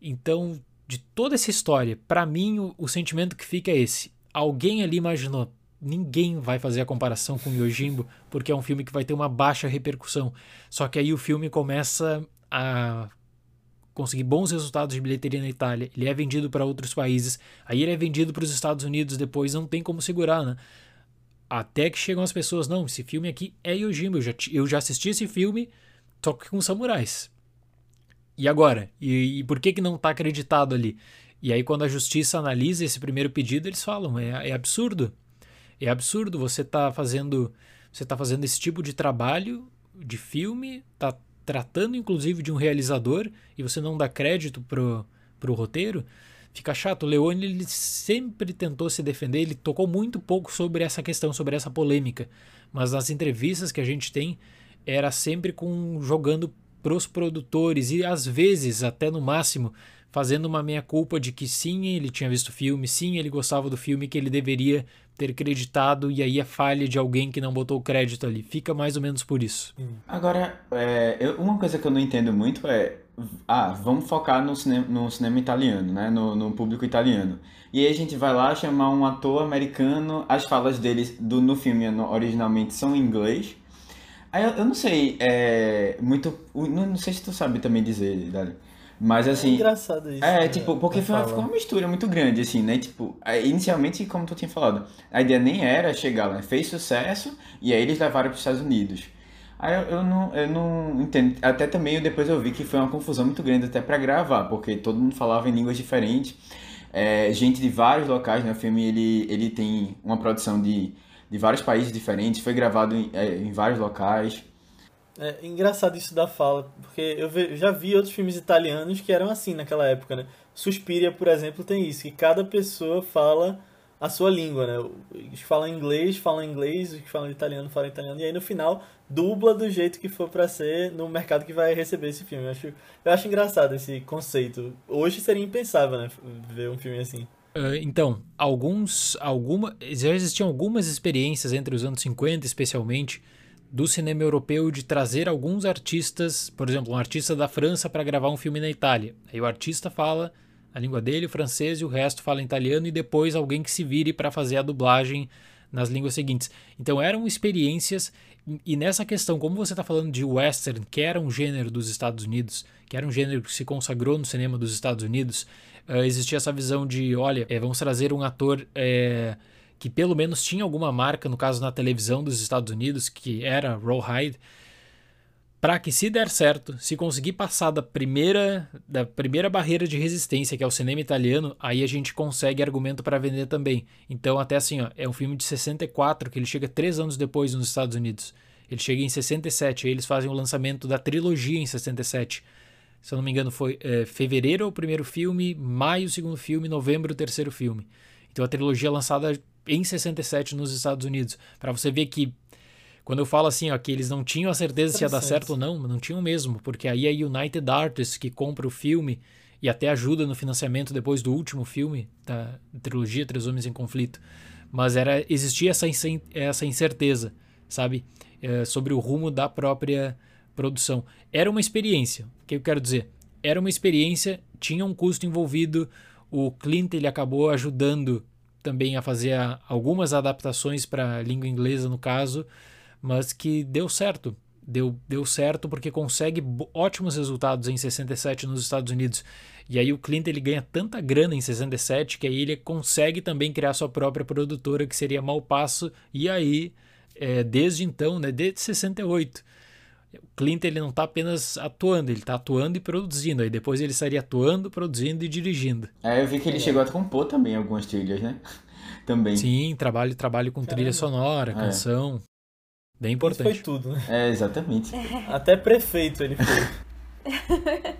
Speaker 4: Então, de toda essa história, para mim o, o, sentimento que fica é esse. Alguém ali imaginou, ninguém vai fazer a comparação com Yojimbo, porque é um filme que vai ter uma baixa repercussão. Só que aí o filme começa a conseguir bons resultados de bilheteria na Itália, ele é vendido para outros países, aí ele é vendido para os Estados Unidos depois, não tem como segurar, né? Até que chegam as pessoas, não, esse filme aqui é Yojimbo, eu já, eu já assisti esse filme, só que com samurais. E agora? E, e por que que não está acreditado ali? E aí quando a justiça analisa esse primeiro pedido, eles falam, é, é absurdo. É absurdo você tá fazendo você tá fazendo esse tipo de trabalho de filme, tá tratando inclusive de um realizador e você não dá crédito pro, pro roteiro, fica chato. O Leone ele sempre tentou se defender, ele tocou muito pouco sobre essa questão, sobre essa polêmica, mas nas entrevistas que a gente tem era sempre com jogando pros produtores e às vezes até no máximo fazendo uma meia culpa de que sim, ele tinha visto o filme, sim, ele gostava do filme, que ele deveria ter creditado e aí a falha de alguém que não botou o crédito ali. Fica mais ou menos por isso.
Speaker 3: Agora, é, eu, uma coisa que eu não entendo muito é. Ah, vamos focar no cinema, no cinema italiano, né? No, no, público italiano. E aí a gente vai lá chamar um ator americano, as falas dele do, no filme originalmente são em inglês. Aí eu, eu não sei, é, muito. Não, não sei se tu sabe também dizer, Dário. Mas é assim.
Speaker 2: É engraçado isso.
Speaker 3: É, né? tipo, porque foi, ficou uma mistura muito grande, assim, né? Tipo, inicialmente, como tu tinha falado, a ideia nem era chegar lá, fez sucesso e aí eles levaram para os Estados Unidos. Aí eu, eu, não, eu não entendo. Até também eu, depois eu vi que foi uma confusão muito grande até para gravar, porque todo mundo falava em línguas diferentes. É, gente de vários locais, né? O filme ele, ele tem uma produção de, de vários países diferentes, foi gravado em, é, em vários locais.
Speaker 2: É engraçado isso da fala, porque eu já vi outros filmes italianos que eram assim naquela época, né? Suspiria, por exemplo, tem isso, que cada pessoa fala a sua língua, né? Os que falam inglês, falam inglês, os que falam italiano, falam italiano, e aí no final dubla do jeito que for para ser no mercado que vai receber esse filme. Eu acho, eu acho engraçado esse conceito. Hoje seria impensável, né? Ver um filme assim.
Speaker 4: Uh, então, alguns, alguma, já existiam algumas experiências entre os anos 50, especialmente, do cinema europeu de trazer alguns artistas, por exemplo, um artista da França para gravar um filme na Itália. Aí o artista fala a língua dele, o francês, e o resto fala italiano, e depois alguém que se vire para fazer a dublagem nas línguas seguintes. Então eram experiências, e nessa questão, como você está falando de western, que era um gênero dos Estados Unidos, que era um gênero que se consagrou no cinema dos Estados Unidos, uh, existia essa visão de, olha, é, vamos trazer um ator. É, que pelo menos tinha alguma marca, no caso na televisão dos Estados Unidos, que era Rawhide, para que se der certo, se conseguir passar da primeira da primeira barreira de resistência, que é o cinema italiano, aí a gente consegue argumento para vender também. Então até assim, ó, é um filme de 64 que ele chega três anos depois nos Estados Unidos. Ele chega em 67, aí eles fazem o lançamento da trilogia em 67. Se eu não me engano, foi é, fevereiro o primeiro filme, maio o segundo filme, novembro o terceiro filme. Então a trilogia é lançada em 67 nos Estados Unidos. Para você ver que quando eu falo assim, ó, que eles não tinham a certeza se ia dar certo ou não, não tinham mesmo, porque aí a United Artists que compra o filme e até ajuda no financiamento depois do último filme da trilogia Três Homens em Conflito. Mas era existia essa, essa incerteza, sabe, é, sobre o rumo da própria produção. Era uma experiência. O que eu quero dizer? Era uma experiência, tinha um custo envolvido. O Clint ele acabou ajudando também a fazer algumas adaptações para a língua inglesa no caso, mas que deu certo. Deu, deu certo porque consegue ótimos resultados em 67 nos Estados Unidos. E aí o Clint ele ganha tanta grana em 67 que aí ele consegue também criar sua própria produtora que seria Malpasso. E aí, é, desde então, né, desde 68, o Clint ele não está apenas atuando, ele está atuando e produzindo. Aí depois ele estaria atuando, produzindo e dirigindo.
Speaker 3: É, eu vi que ele é. chegou a compor também algumas trilhas, né? também.
Speaker 4: Sim, trabalho, trabalho com Caramba. trilha sonora, é. canção. Bem importante.
Speaker 2: Isso foi tudo, né?
Speaker 3: É, exatamente.
Speaker 2: Até prefeito ele foi.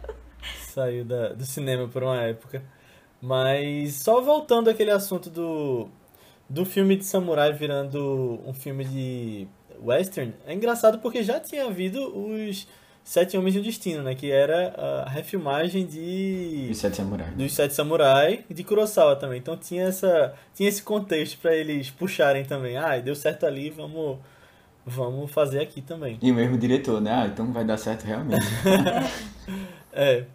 Speaker 2: Saiu da, do cinema por uma época. Mas só voltando àquele assunto do, do filme de samurai virando um filme de western, é engraçado porque já tinha havido os Sete Homens e o Destino, né? Que era a refilmagem de...
Speaker 3: Os Sete Samurai.
Speaker 2: Dos Sete Samurai de Kurosawa também. Então tinha, essa, tinha esse contexto para eles puxarem também. Ah, deu certo ali, vamos vamos fazer aqui também.
Speaker 3: E o mesmo diretor, né? Ah, então vai dar certo realmente.
Speaker 2: é.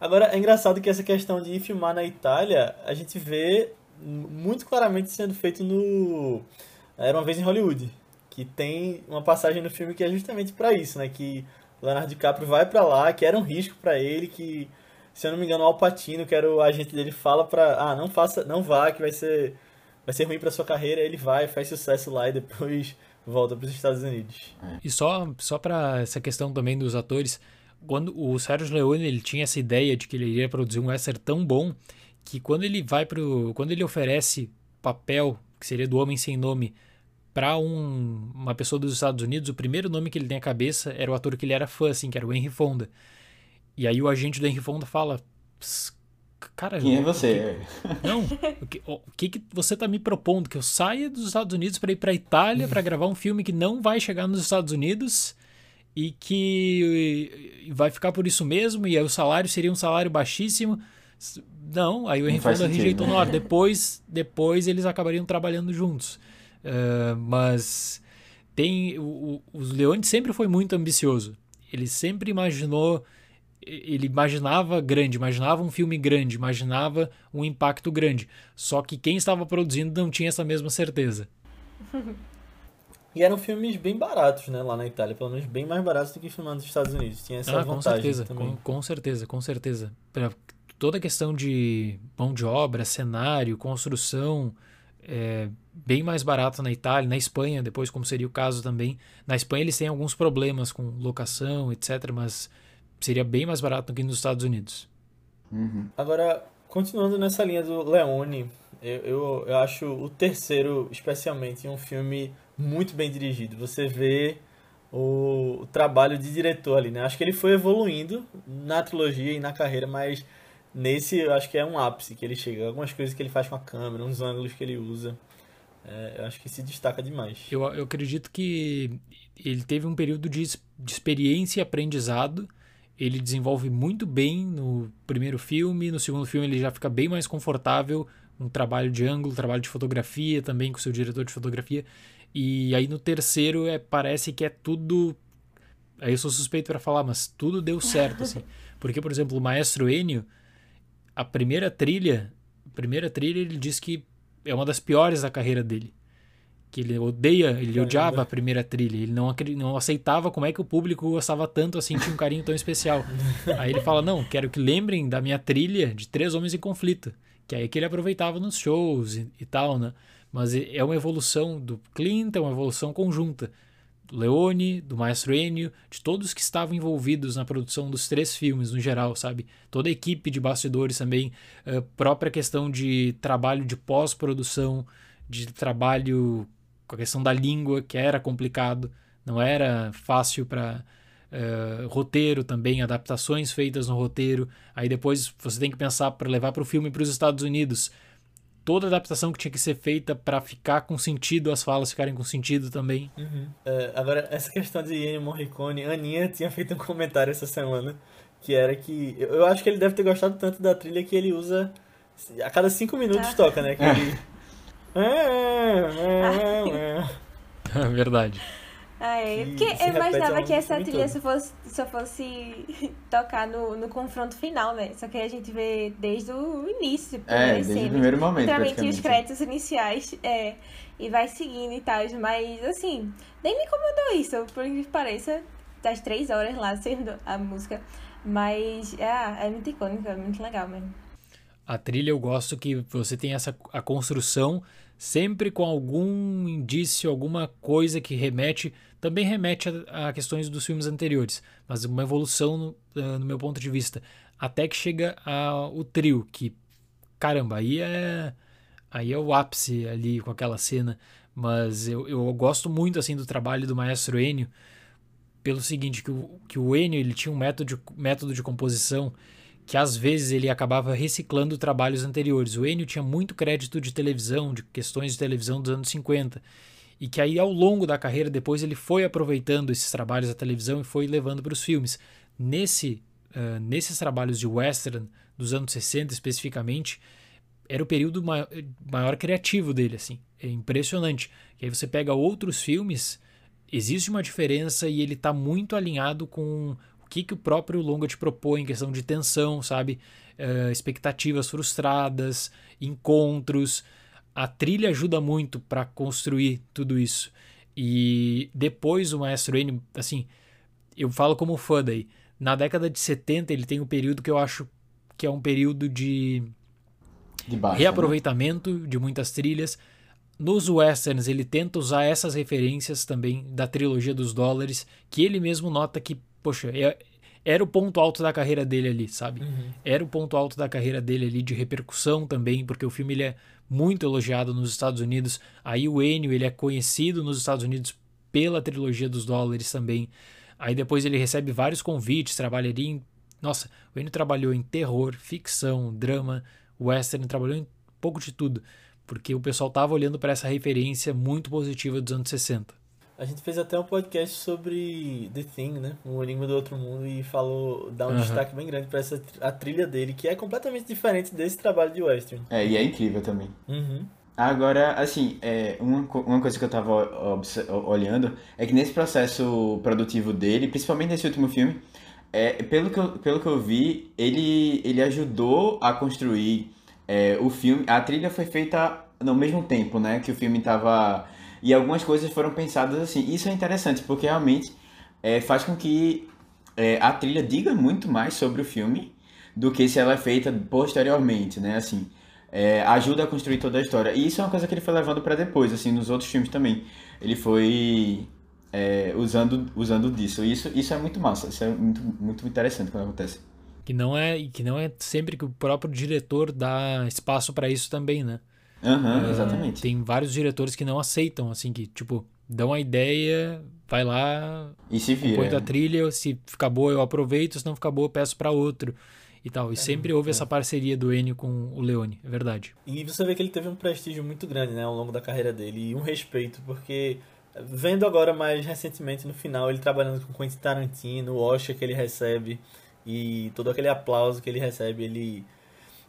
Speaker 2: Agora, é engraçado que essa questão de filmar na Itália, a gente vê muito claramente sendo feito no Era Uma Vez em Hollywood, que tem uma passagem no filme que é justamente para isso, né? Que Leonardo DiCaprio vai para lá, que era um risco para ele, que, se eu não me engano, o Alpatino, que era o agente dele, fala pra, ah, não faça, não vá, que vai ser, vai ser ruim para sua carreira, ele vai, faz sucesso lá e depois volta para os Estados Unidos.
Speaker 4: E só, só para essa questão também dos atores, quando o Sérgio Leone ele tinha essa ideia de que ele iria produzir um western tão bom que quando ele vai pro, quando ele oferece papel que seria do Homem sem Nome para um, uma pessoa dos Estados Unidos, o primeiro nome que ele tem à cabeça era o ator que ele era fã, assim, que era o Henry Fonda. E aí o agente do Henry Fonda fala: Cara,
Speaker 3: quem é você?
Speaker 4: Que... Não, o que, o que, que você tá me propondo? Que eu saia dos Estados Unidos para ir para Itália para gravar um filme que não vai chegar nos Estados Unidos e que vai ficar por isso mesmo e aí o salário seria um salário baixíssimo? Não, aí o Henry Fonda rejeitou né? na hora. Depois, depois eles acabariam trabalhando juntos. Uh, mas tem o, o, o Leone sempre foi muito ambicioso. Ele sempre imaginou ele imaginava grande, imaginava um filme grande, imaginava um impacto grande. Só que quem estava produzindo não tinha essa mesma certeza.
Speaker 2: E eram filmes bem baratos, né, lá na Itália, pelo menos bem mais baratos do que filmar nos Estados Unidos. Tinha essa ah, vantagem
Speaker 4: com certeza,
Speaker 2: também.
Speaker 4: Com, com certeza, com certeza. Pra toda a questão de mão de obra, cenário, construção, é bem mais barato na Itália, na Espanha, depois como seria o caso também. Na Espanha eles têm alguns problemas com locação, etc, mas seria bem mais barato do que nos Estados Unidos.
Speaker 3: Uhum.
Speaker 2: Agora, continuando nessa linha do Leone, eu, eu, eu, acho o terceiro, especialmente, um filme muito bem dirigido. Você vê o, o, trabalho de diretor ali, né? Acho que ele foi evoluindo na trilogia e na carreira, mas nesse eu acho que é um ápice que ele chega. Algumas coisas que ele faz com a câmera, uns ângulos que ele usa. É, eu acho que se destaca demais.
Speaker 4: Eu, eu acredito que ele teve um período de, de experiência e aprendizado ele desenvolve muito bem no primeiro filme, no segundo filme ele já fica bem mais confortável, um trabalho de ângulo, trabalho de fotografia também com seu diretor de fotografia. E aí no terceiro é parece que é tudo aí eu sou suspeito para falar, mas tudo deu certo assim. Porque por exemplo, o Maestro Enio, a primeira trilha, a primeira trilha ele diz que é uma das piores da carreira dele que ele odeia, ele odiava a primeira trilha, ele não, não aceitava como é que o público gostava tanto assim, tinha um carinho tão especial. Aí ele fala: Não, quero que lembrem da minha trilha de Três Homens em Conflito, que é aí que ele aproveitava nos shows e, e tal, né? Mas é uma evolução do Clint, é uma evolução conjunta. Leone, do Maestro Enio, de todos que estavam envolvidos na produção dos três filmes no geral, sabe? Toda a equipe de bastidores também, a própria questão de trabalho de pós-produção, de trabalho com a questão da língua, que era complicado, não era fácil para uh, roteiro também, adaptações feitas no roteiro. Aí depois você tem que pensar para levar para o filme para os Estados Unidos. Toda adaptação que tinha que ser feita para ficar com sentido, as falas ficarem com sentido também.
Speaker 2: Uhum. Uh, agora, essa questão de Ennio Morricone, a Aninha tinha feito um comentário essa semana que era que. Eu acho que ele deve ter gostado tanto da trilha que ele usa. A cada cinco minutos ah. toca, né? Que ele...
Speaker 4: Verdade.
Speaker 1: Ah, é. Porque eu imaginava que essa trilha só fosse, só fosse tocar no, no confronto final, né? Só que a gente vê desde o início.
Speaker 3: É, desde cenas, o primeiro momento.
Speaker 1: Literalmente os créditos iniciais. É, e vai seguindo e tal. Mas, assim, nem me incomodou isso, por que pareça. Das três horas lá sendo a música. Mas, é, é muito icônica, é muito legal mesmo.
Speaker 4: A trilha eu gosto que você tem essa a construção sempre com algum indício, alguma coisa que remete, também remete a, a questões dos filmes anteriores, mas uma evolução no, uh, no meu ponto de vista, até que chega ao trio, que caramba, aí é aí é o ápice ali com aquela cena, mas eu, eu gosto muito assim do trabalho do maestro Enio, pelo seguinte, que o, que o Enio ele tinha um método método de composição que às vezes ele acabava reciclando trabalhos anteriores. O Enio tinha muito crédito de televisão, de questões de televisão dos anos 50, e que aí ao longo da carreira depois ele foi aproveitando esses trabalhos da televisão e foi levando para os filmes. Nesse, uh, nesses trabalhos de western dos anos 60 especificamente, era o período maior, maior criativo dele, assim. É impressionante. E aí você pega outros filmes, existe uma diferença e ele está muito alinhado com o que, que o próprio longa te propõe em questão de tensão, sabe? Uh, expectativas frustradas, encontros. A trilha ajuda muito para construir tudo isso. E depois o Maestro N, assim, eu falo como fã daí. Na década de 70 ele tem um período que eu acho que é um período de,
Speaker 3: de baixa,
Speaker 4: reaproveitamento né? de muitas trilhas. Nos westerns ele tenta usar essas referências também da trilogia dos dólares, que ele mesmo nota que poxa, é, era o ponto alto da carreira dele ali, sabe? Uhum. Era o ponto alto da carreira dele ali de repercussão também, porque o filme ele é muito elogiado nos Estados Unidos. Aí o Enio, ele é conhecido nos Estados Unidos pela trilogia dos dólares também. Aí depois ele recebe vários convites, trabalharia em... Nossa, o Enio trabalhou em terror, ficção, drama, western, trabalhou em um pouco de tudo, porque o pessoal tava olhando para essa referência muito positiva dos anos 60.
Speaker 2: A gente fez até um podcast sobre The Thing, né? O Enigma do Outro Mundo e falou, dá um uhum. destaque bem grande para essa a trilha dele, que é completamente diferente desse trabalho de western.
Speaker 3: É, e é incrível também.
Speaker 2: Uhum.
Speaker 3: Agora, assim, é, uma, uma coisa que eu tava olhando é que nesse processo produtivo dele, principalmente nesse último filme, é, pelo, que eu, pelo que eu vi, ele, ele ajudou a construir é, o filme. A trilha foi feita no mesmo tempo, né? Que o filme tava e algumas coisas foram pensadas assim. Isso é interessante, porque realmente é, faz com que é, a trilha diga muito mais sobre o filme do que se ela é feita posteriormente, né? Assim, é, ajuda a construir toda a história. E isso é uma coisa que ele foi levando para depois, assim, nos outros filmes também. Ele foi é, usando, usando disso. E isso, isso é muito massa, isso é muito, muito interessante quando acontece.
Speaker 4: Que não é que não é sempre que o próprio diretor dá espaço para isso também, né?
Speaker 3: Uhum, exatamente.
Speaker 4: Tem vários diretores que não aceitam, assim, que, tipo, dão a ideia, vai lá,
Speaker 3: e se vira.
Speaker 4: põe a trilha, se ficar boa eu aproveito, se não ficar boa eu peço para outro e tal. E é, sempre houve é. essa parceria do Enio com o Leone, é verdade.
Speaker 2: E você vê que ele teve um prestígio muito grande, né, ao longo da carreira dele e um respeito, porque vendo agora mais recentemente no final ele trabalhando com Quentin Tarantino, o Oscar que ele recebe e todo aquele aplauso que ele recebe, ele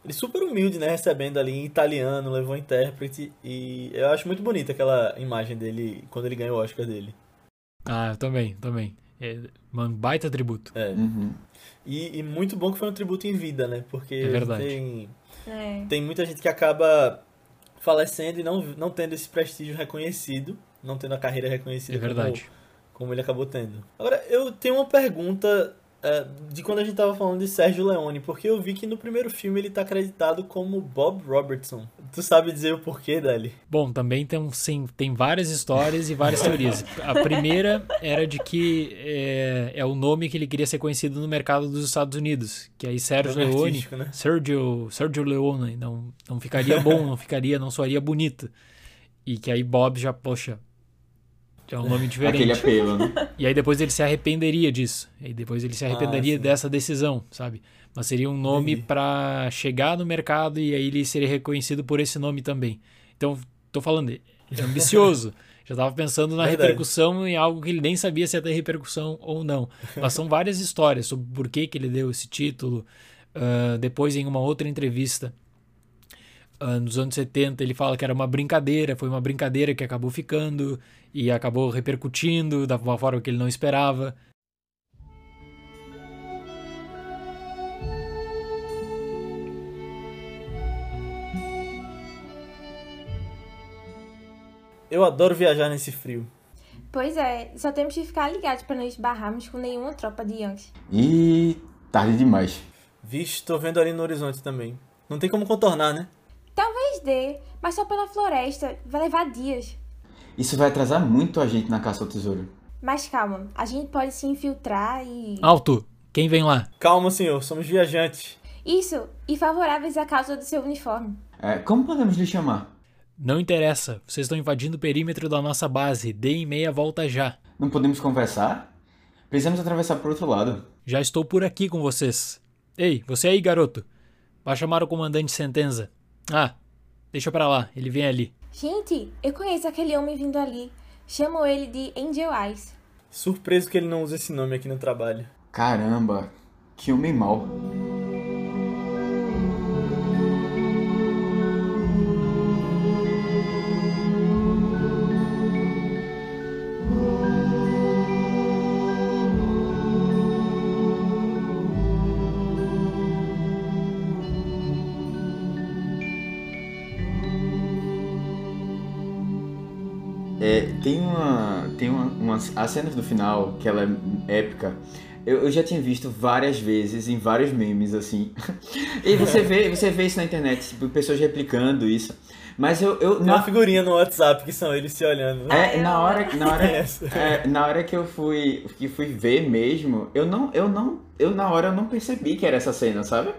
Speaker 2: ele super humilde, né? Recebendo ali em italiano, levou intérprete. E eu acho muito bonita aquela imagem dele quando ele ganhou o Oscar dele.
Speaker 4: Ah, também, também. É um baita tributo.
Speaker 2: É.
Speaker 3: Uhum.
Speaker 2: E, e, muito bom que foi um tributo em vida, né? Porque
Speaker 4: é verdade.
Speaker 2: tem,
Speaker 1: é.
Speaker 2: tem muita gente que acaba falecendo e não, não tendo esse prestígio reconhecido, não tendo a carreira reconhecida
Speaker 4: é verdade.
Speaker 2: Como, como ele acabou tendo. Agora, eu tenho uma pergunta é, de quando a gente tava falando de Sérgio Leone, porque eu vi que no primeiro filme ele tá acreditado como Bob Robertson. Tu sabe dizer o porquê dele?
Speaker 4: Bom, também tem, sim, tem várias histórias e várias teorias. A primeira era de que é, é, o nome que ele queria ser conhecido no mercado dos Estados Unidos, que aí Sérgio Leone, né? Sergio, Sergio Leone, não, não ficaria bom, não ficaria, não soaria bonito. E que aí Bob já, poxa, É um nome diferente.
Speaker 3: Aquele apelo, né?
Speaker 4: E aí depois ele se arrependeria disso. E depois ele se arrependeria
Speaker 2: sim.
Speaker 4: dessa decisão, sabe? Mas seria um nome pra chegar no mercado e aí ele seria reconhecido por esse nome também. Então, tô falando, é ambicioso. Já tava pensando na
Speaker 2: Verdade.
Speaker 4: repercussão em algo que ele nem sabia se ia ter repercussão ou não. Mas são várias histórias sobre por que, que ele deu esse título. Ah, depois, em uma outra entrevista, ah, nos anos 70, ele fala que era uma brincadeira, foi uma brincadeira que acabou ficando e acabou repercutindo da uma forma que ele não esperava.
Speaker 2: Eu adoro viajar nesse frio.
Speaker 1: Pois é, só temos que ficar ligados para não esbarrarmos com nenhuma tropa de Yankees.
Speaker 3: E tarde demais.
Speaker 2: Vixe, tô vendo ali no horizonte também. Não tem como contornar, né?
Speaker 1: Talvez dê, mas só pela floresta. Vai levar dias.
Speaker 3: Isso vai atrasar muito a gente na caça ao tesouro.
Speaker 1: Mas calma, a gente pode se infiltrar e.
Speaker 4: Alto! Quem vem lá?
Speaker 2: Calma, senhor, somos viajantes.
Speaker 1: Isso, e favoráveis à causa do seu uniforme.
Speaker 3: É, como podemos lhe chamar?
Speaker 4: Não interessa, vocês estão invadindo o perímetro da nossa base. Deem meia volta já.
Speaker 3: Não podemos conversar? Precisamos atravessar para outro lado.
Speaker 4: Já estou por aqui com vocês. Ei, você aí, garoto. Vai chamar o comandante Sentenza. Ah, deixa pra lá, ele vem ali.
Speaker 1: Gente, eu conheço aquele homem vindo ali. Chamo ele de Angel Eyes.
Speaker 2: Surpreso que ele não usa esse nome aqui no trabalho.
Speaker 3: Caramba, que homem mau. Tem uma, uma. As cenas do final, que ela é épica. Eu, eu já tinha visto várias vezes em vários memes, assim. E você vê, você vê isso na internet, tipo, pessoas replicando isso. Mas eu. eu
Speaker 2: Tem
Speaker 3: na-
Speaker 2: uma figurinha no WhatsApp que são eles se olhando. né?
Speaker 3: é, na hora, na hora,
Speaker 2: Essa.
Speaker 3: é, na hora que eu fui, que fui ver mesmo, eu não, eu não, eu na hora eu não percebi que era essa cena, sabe?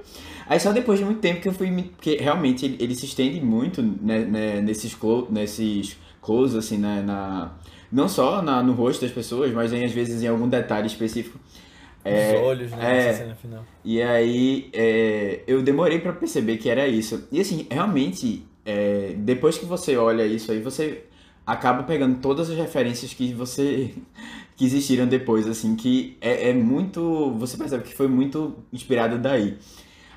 Speaker 3: Aí só depois de muito tempo que eu fui porque realmente ele, ele se estende muito né, né, nesses clo, nesses close assim, né, na não só na, no rosto das pessoas, mas em, às vezes em algum detalhe específico. É,
Speaker 2: Os olhos, né?
Speaker 3: é.
Speaker 2: Cena final.
Speaker 3: e aí é, eu demorei pra perceber que era isso. E assim, realmente, é, depois que você olha isso aí, você acaba pegando todas as referências que você que existiram depois, assim, que é, é muito. Você percebe que foi muito inspirado daí.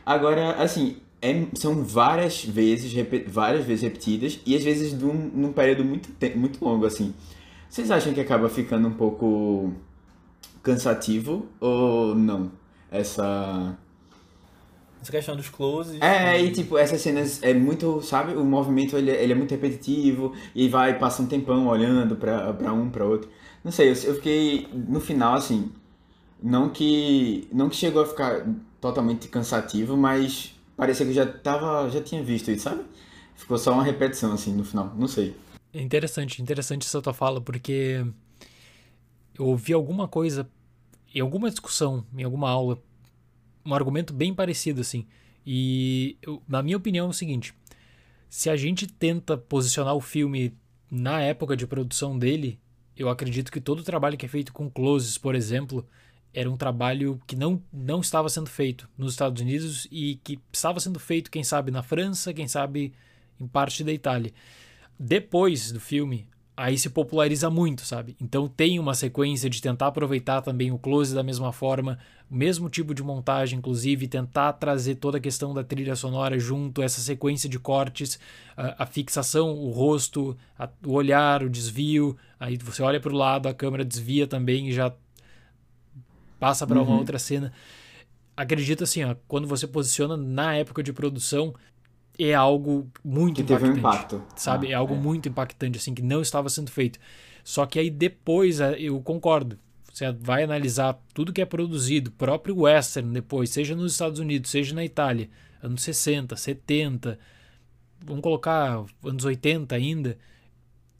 Speaker 3: Agora, assim, é- são várias vezes, várias vezes repetidas e às vezes num, num período muito, muito longo, assim. Vocês acham que acaba ficando um pouco cansativo ou não? Essa.
Speaker 2: Essa questão dos closes.
Speaker 3: É, e tipo, essas cenas é muito, sabe? O movimento ele, ele é muito repetitivo e vai, passa um tempão olhando pra, pra um, pra outro. Não sei, eu, eu fiquei no final assim, não que não que chegou a ficar totalmente cansativo, mas parecia que eu já tava, já tinha visto isso, sabe? Ficou só uma repetição assim no final, não sei.
Speaker 4: É interessante, interessante essa tua fala, porque eu ouvi alguma coisa, em alguma discussão, em alguma aula, um argumento bem parecido, assim. E, eu- na minha opinião, é o seguinte: se a gente tenta posicionar o filme na época de produção dele, eu acredito que todo o trabalho que é feito com closes, por exemplo, era um trabalho que não, não estava sendo feito nos Estados Unidos e que estava sendo feito, quem sabe, na França, quem sabe, em parte da Itália depois do filme, aí se populariza muito, sabe? Então tem uma sequência de tentar aproveitar também o close da mesma forma, o mesmo tipo de montagem, inclusive, tentar trazer toda a questão da trilha sonora junto, essa sequência de cortes, a, a fixação, o rosto, a- o olhar, o desvio. Aí você olha para o lado, a câmera desvia também e já passa para uma
Speaker 3: Uhum.
Speaker 4: outra cena. Acredito assim, ó, quando você posiciona na época de produção, é algo muito
Speaker 3: Que teve um
Speaker 4: impactante
Speaker 3: impacto.
Speaker 4: sabe?
Speaker 3: Ah,
Speaker 4: é algo muito impactante, assim, que não estava sendo feito. Só que aí depois, eh, eu concordo, você vai analisar tudo que é produzido, próprio western depois, seja nos Estados Unidos, seja na Itália, anos 60, 70, vamos colocar anos 80 ainda,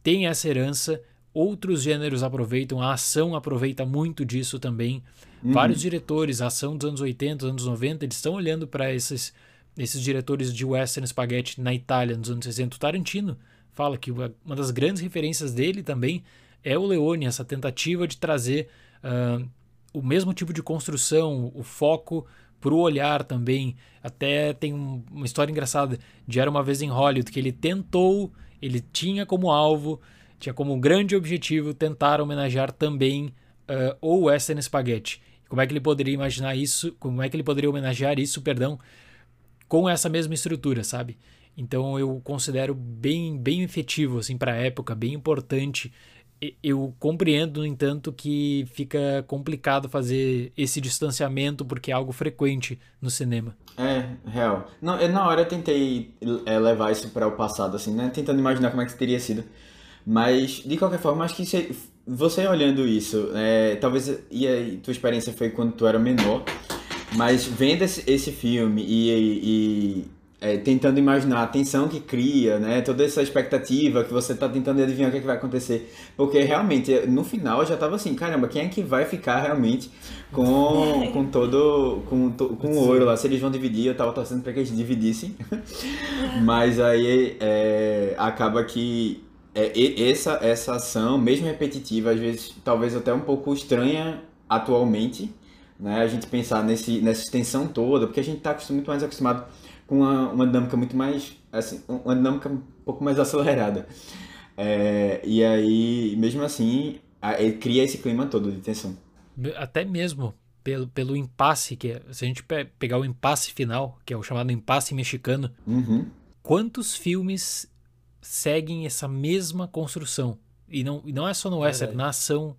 Speaker 4: tem essa herança, outros gêneros aproveitam, a ação aproveita muito disso também.
Speaker 3: Uhum.
Speaker 4: Vários diretores, a ação dos anos 80, anos 90, eles estão olhando para esses, esses diretores de western spaghetti na Itália, nos anos 60. O Tarantino fala que uma das grandes referências dele também é o Leone, essa tentativa de trazer uh, o mesmo tipo de construção, o foco para o olhar também. Até tem um, uma história engraçada de Era Uma Vez em Hollywood, que ele tentou, ele tinha como alvo, tinha como grande objetivo tentar homenagear também uh, o Western Spaghetti. Como é que ele poderia imaginar isso, como é que ele poderia homenagear isso, perdão, com essa mesma estrutura, sabe? Então eu considero bem, bem efetivo assim para a época, bem importante eu compreendo, no entanto, que fica complicado fazer esse distanciamento porque é algo frequente no cinema.
Speaker 3: É, real. Não, eu, na hora eu tentei é, levar isso para o passado, assim, né? Tentando imaginar como é que teria sido. Mas, de qualquer forma, acho que você, você olhando isso, é, talvez e a tua experiência foi quando tu era menor, mas vendo esse, esse filme e, e é, tentando imaginar a tensão que cria, né? Toda essa expectativa que você tá tentando adivinhar o que, é que vai acontecer. Porque realmente, no final eu já tava assim, caramba, quem é que vai ficar realmente com, com todo. com, com o ouro lá? Se eles vão dividir, eu tava torcendo para que eles dividissem. Mas aí é, acaba que é, essa, essa ação, mesmo repetitiva, às vezes talvez até um pouco estranha atualmente, né? A gente pensar nesse, nessa extensão toda, porque a gente tá muito mais acostumado com uma, uma dinâmica muito mais, assim, uma dinâmica um pouco mais acelerada. É, e aí, mesmo assim, ele cria esse clima todo de tensão.
Speaker 4: Até mesmo pelo, pelo impasse, que é, se a gente pegar o impasse final, que é o chamado impasse mexicano,
Speaker 3: uhum.
Speaker 4: quantos filmes seguem essa mesma construção? E não, e não é só no western, é na ação,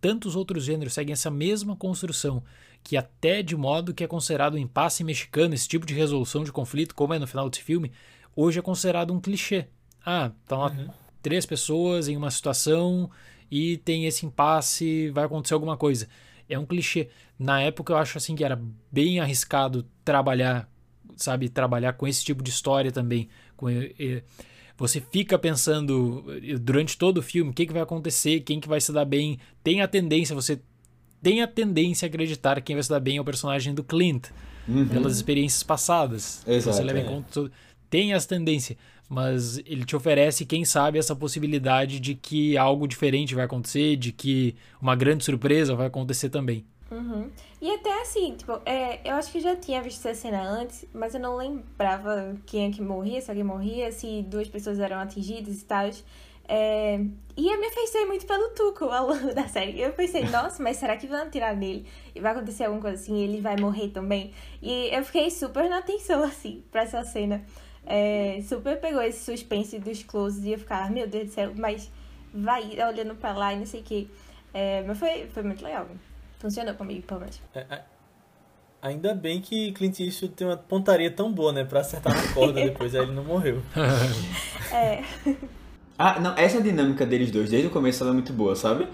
Speaker 4: tantos outros gêneros seguem essa mesma construção que até de modo que é considerado um impasse mexicano, esse tipo de resolução de conflito, como é no final desse filme, hoje é considerado um clichê. Ah, estão lá uhum. três pessoas em uma situação e tem esse impasse, vai acontecer alguma coisa. É um clichê. Na época eu acho assim que era bem arriscado trabalhar, sabe, trabalhar com esse tipo de história também. Com, você fica pensando durante todo o filme o que, que vai acontecer, quem que vai se dar bem. Tem a tendência, você tem a tendência a acreditar que quem vai se dar bem é o personagem do Clint, uhum. pelas experiências passadas.
Speaker 3: Exato,
Speaker 4: você leva em conta Tem essa tendência, mas ele te oferece, quem sabe, essa possibilidade de que algo diferente vai acontecer, de que uma grande surpresa vai acontecer também.
Speaker 1: Uhum. E até assim, tipo, é, eu acho que já tinha visto essa cena antes, mas eu não lembrava quem é que morria, se alguém morria, se duas pessoas eram atingidas e tal. É... E eu me afastei muito pelo Tuco ao longo da série. Eu pensei, nossa, mas será que vão tirar nele? E vai acontecer alguma coisa assim? Ele vai morrer também? E eu fiquei super na atenção, assim, pra essa cena. É... Super pegou esse suspense dos closes e eu ficava, meu Deus do céu, mas vai olhando pra lá e não sei o que. É... Mas foi, foi muito legal. Funcionou comigo, pelo menos.
Speaker 2: É, é, ainda bem que Clint Eastwood tem uma pontaria tão boa, né? Pra acertar na corda depois, aí ele não morreu.
Speaker 1: é.
Speaker 3: Ah, não, essa dinâmica deles dois, desde o começo, ela é muito boa, sabe?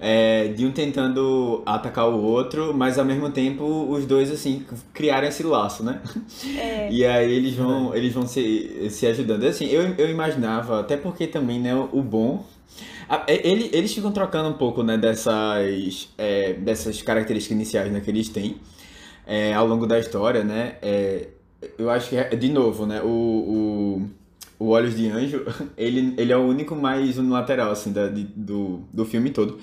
Speaker 3: É, de um tentando atacar o outro, mas ao mesmo tempo os dois, assim, criaram esse laço, né?
Speaker 1: É.
Speaker 3: E aí eles vão, eles vão se, se ajudando. Assim, eu, eu imaginava, até porque também, né, o bom... Ele, eles ficam trocando um pouco, né, dessas, é, dessas características iniciais né, que eles têm é, ao longo da história, né? É, eu acho que, é, de novo, né, o, o o Olhos de Anjo, ele, ele é o único mais unilateral, assim, da, de, do, do filme todo.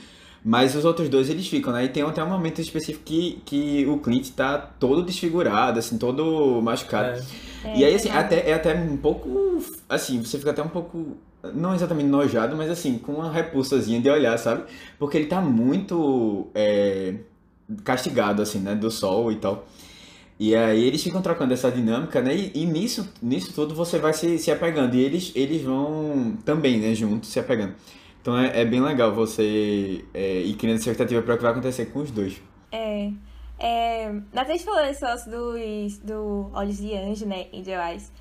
Speaker 3: Mas os outros dois, eles ficam, né? E tem até um momento específico que, que o Clint tá todo desfigurado, assim, todo machucado. É. E aí, assim, é até, é até um pouco... Assim, você fica até um pouco... Não exatamente nojado, mas assim, com uma repulsazinha de olhar, sabe? Porque ele tá muito é, castigado, assim, né? Do sol e tal. E aí eles ficam trocando essa dinâmica, né? E, e, nisso, nisso tudo você vai se, se apegando. E eles, eles vão também, né, juntos, se apegando. Então é, é bem legal você é, ir criando expectativa para o que vai acontecer com os dois.
Speaker 1: É. é Nathan falou esse negócio dos, do Olhos de Anjo, né? Angel Eyes.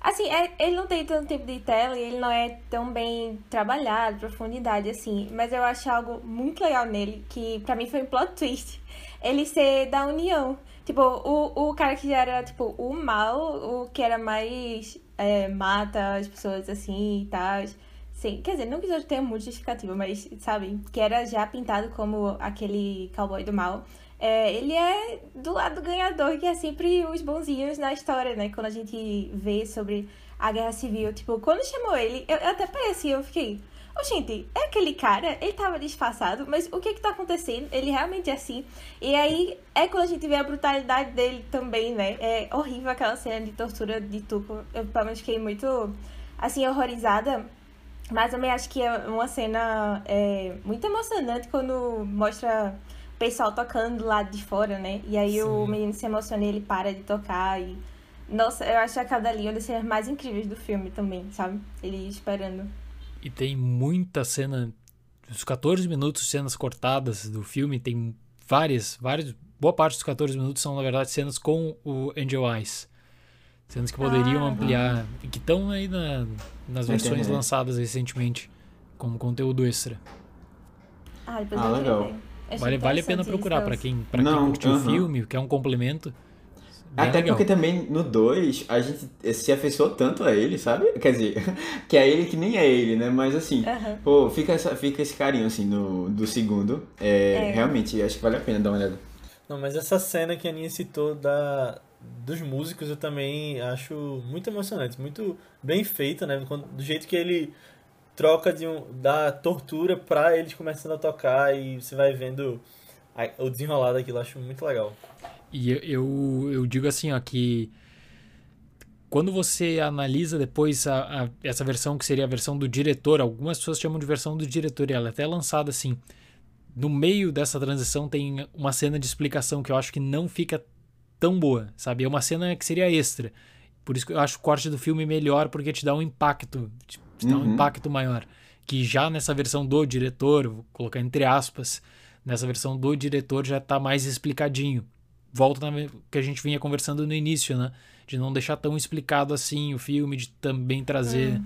Speaker 1: Assim, é, ele não tem tanto tempo de tela e ele não é tão bem trabalhado, profundidade, assim. Mas eu acho algo muito legal nele, que para mim foi um plot twist. Ele ser da União. Tipo, o, o cara que era, tipo, o mal, o que era mais é, mata as pessoas assim e tal. Sim, quer dizer, não que isso tenha muito justificativa, mas, sabe, que era já pintado como aquele cowboy do mal. É, ele é do lado ganhador, que é sempre os bonzinhos na história, né? Quando a gente vê sobre a guerra civil. Tipo, quando chamou ele, eu, eu até parecia, eu fiquei, oh, gente, é aquele cara, ele tava disfarçado, mas o que que tá acontecendo? Ele realmente é assim. E aí é quando a gente vê a brutalidade dele também, né? É horrível aquela cena de tortura de Tuco. Eu pelo menos fiquei muito, assim, horrorizada. Mas também acho que é uma cena é, muito emocionante quando mostra o pessoal tocando do lado de fora, né? E aí Sim. o menino se emociona e ele para de tocar e nossa, eu acho a cada ali uma das cenas mais incríveis do filme também, sabe? Ele esperando.
Speaker 4: E tem muita cena, os 14 minutos, cenas cortadas do filme, tem várias, várias, boa parte dos 14 minutos são, na verdade, cenas com o Angel Eyes. Cenas que poderiam ah, ampliar, e que estão aí na, nas versões lançadas recentemente, como conteúdo extra.
Speaker 1: Ah, depois ah legal.
Speaker 4: Vale, vale a pena procurar para quem, pra quem curtiu uh -huh. o filme, quer um complemento.
Speaker 3: Bem Até legal. porque também no 2 a gente se afeiçoou tanto a ele, sabe? Quer dizer, que é ele que nem é ele, né? Mas assim, uhum. pô, fica, essa, fica esse carinho assim no, do segundo. É, é. Realmente, acho que vale a pena dar uma olhada.
Speaker 2: Não, mas essa cena que a Aninha citou da, dos músicos eu também acho muito emocionante, muito bem feita, né? Do jeito que ele troca de um, da tortura pra eles começando a tocar e você vai vendo o desenrolar daquilo, acho muito legal.
Speaker 4: E eu, eu digo assim, ó, que quando você analisa depois a, a, essa versão que seria a versão do diretor, algumas pessoas chamam de versão do diretor, e ela é até lançada assim. No meio dessa transição tem uma cena de explicação que eu acho que não fica tão boa, sabe? É uma cena que seria extra. Por isso que eu acho o corte do filme melhor, porque te dá um impacto, te dá um uhum. impacto maior. Que já nessa versão do diretor, vou colocar entre aspas, nessa versão do diretor já está mais explicadinho volta na que a gente vinha conversando no início, né? De não deixar tão explicado assim o filme, de também trazer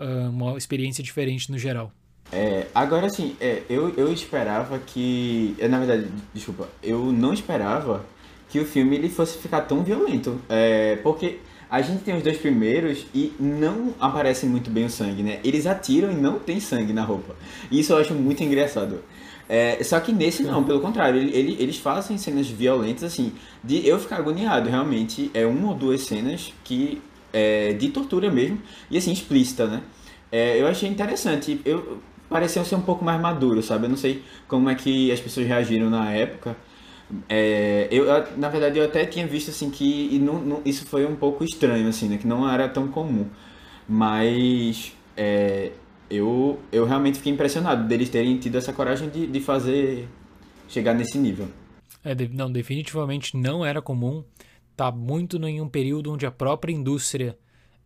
Speaker 4: uh, uma experiência diferente no geral.
Speaker 3: É, agora sim, é, eu, eu esperava que. É, na verdade, desculpa, eu não esperava que o filme ele fosse ficar tão violento. É, porque a gente tem os dois primeiros e não aparece muito bem o sangue, né? Eles atiram e não tem sangue na roupa. Isso eu acho muito engraçado. É, só que nesse não, pelo contrário, ele, ele, eles fazem cenas violentas, assim, de eu ficar agoniado, realmente. É uma ou duas cenas que. É, de tortura mesmo, e assim, explícita, né? É, eu achei interessante. Eu pareceu ser um pouco mais maduro, sabe? Eu não sei como é que as pessoas reagiram na época. É, eu, na verdade, eu até tinha visto assim que não, não, isso foi um pouco estranho, assim, né? Que não era tão comum. Mas é, eu, eu realmente fiquei impressionado deles terem tido essa coragem de, de fazer chegar nesse nível.
Speaker 4: É, não, definitivamente não era comum. Tá muito em um período onde a própria indústria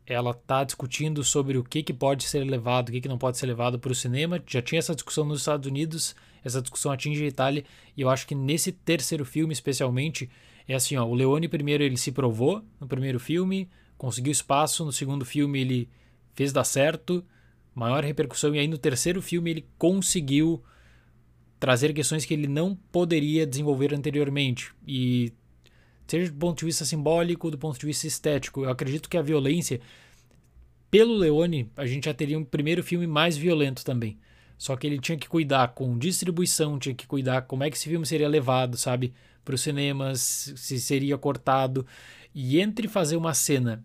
Speaker 4: ela tá discutindo sobre o que, que pode ser levado, o que, que não pode ser levado para o cinema. Já tinha essa discussão nos Estados Unidos, essa discussão atinge a Itália, e eu acho que nesse terceiro filme, especialmente, é assim, ó, o Leone primeiro ele se provou no primeiro filme, conseguiu espaço, no segundo filme ele fez dar certo, maior repercussão. E aí no terceiro filme ele conseguiu trazer questões que ele não poderia desenvolver anteriormente. E seja do ponto de vista simbólico, do ponto de vista estético, eu acredito que a violência pelo Leone, a gente já teria um primeiro filme mais violento também. Só que ele tinha que cuidar com distribuição, tinha que cuidar como é que esse filme seria levado, sabe, para os cinemas, se seria cortado. E entre fazer uma cena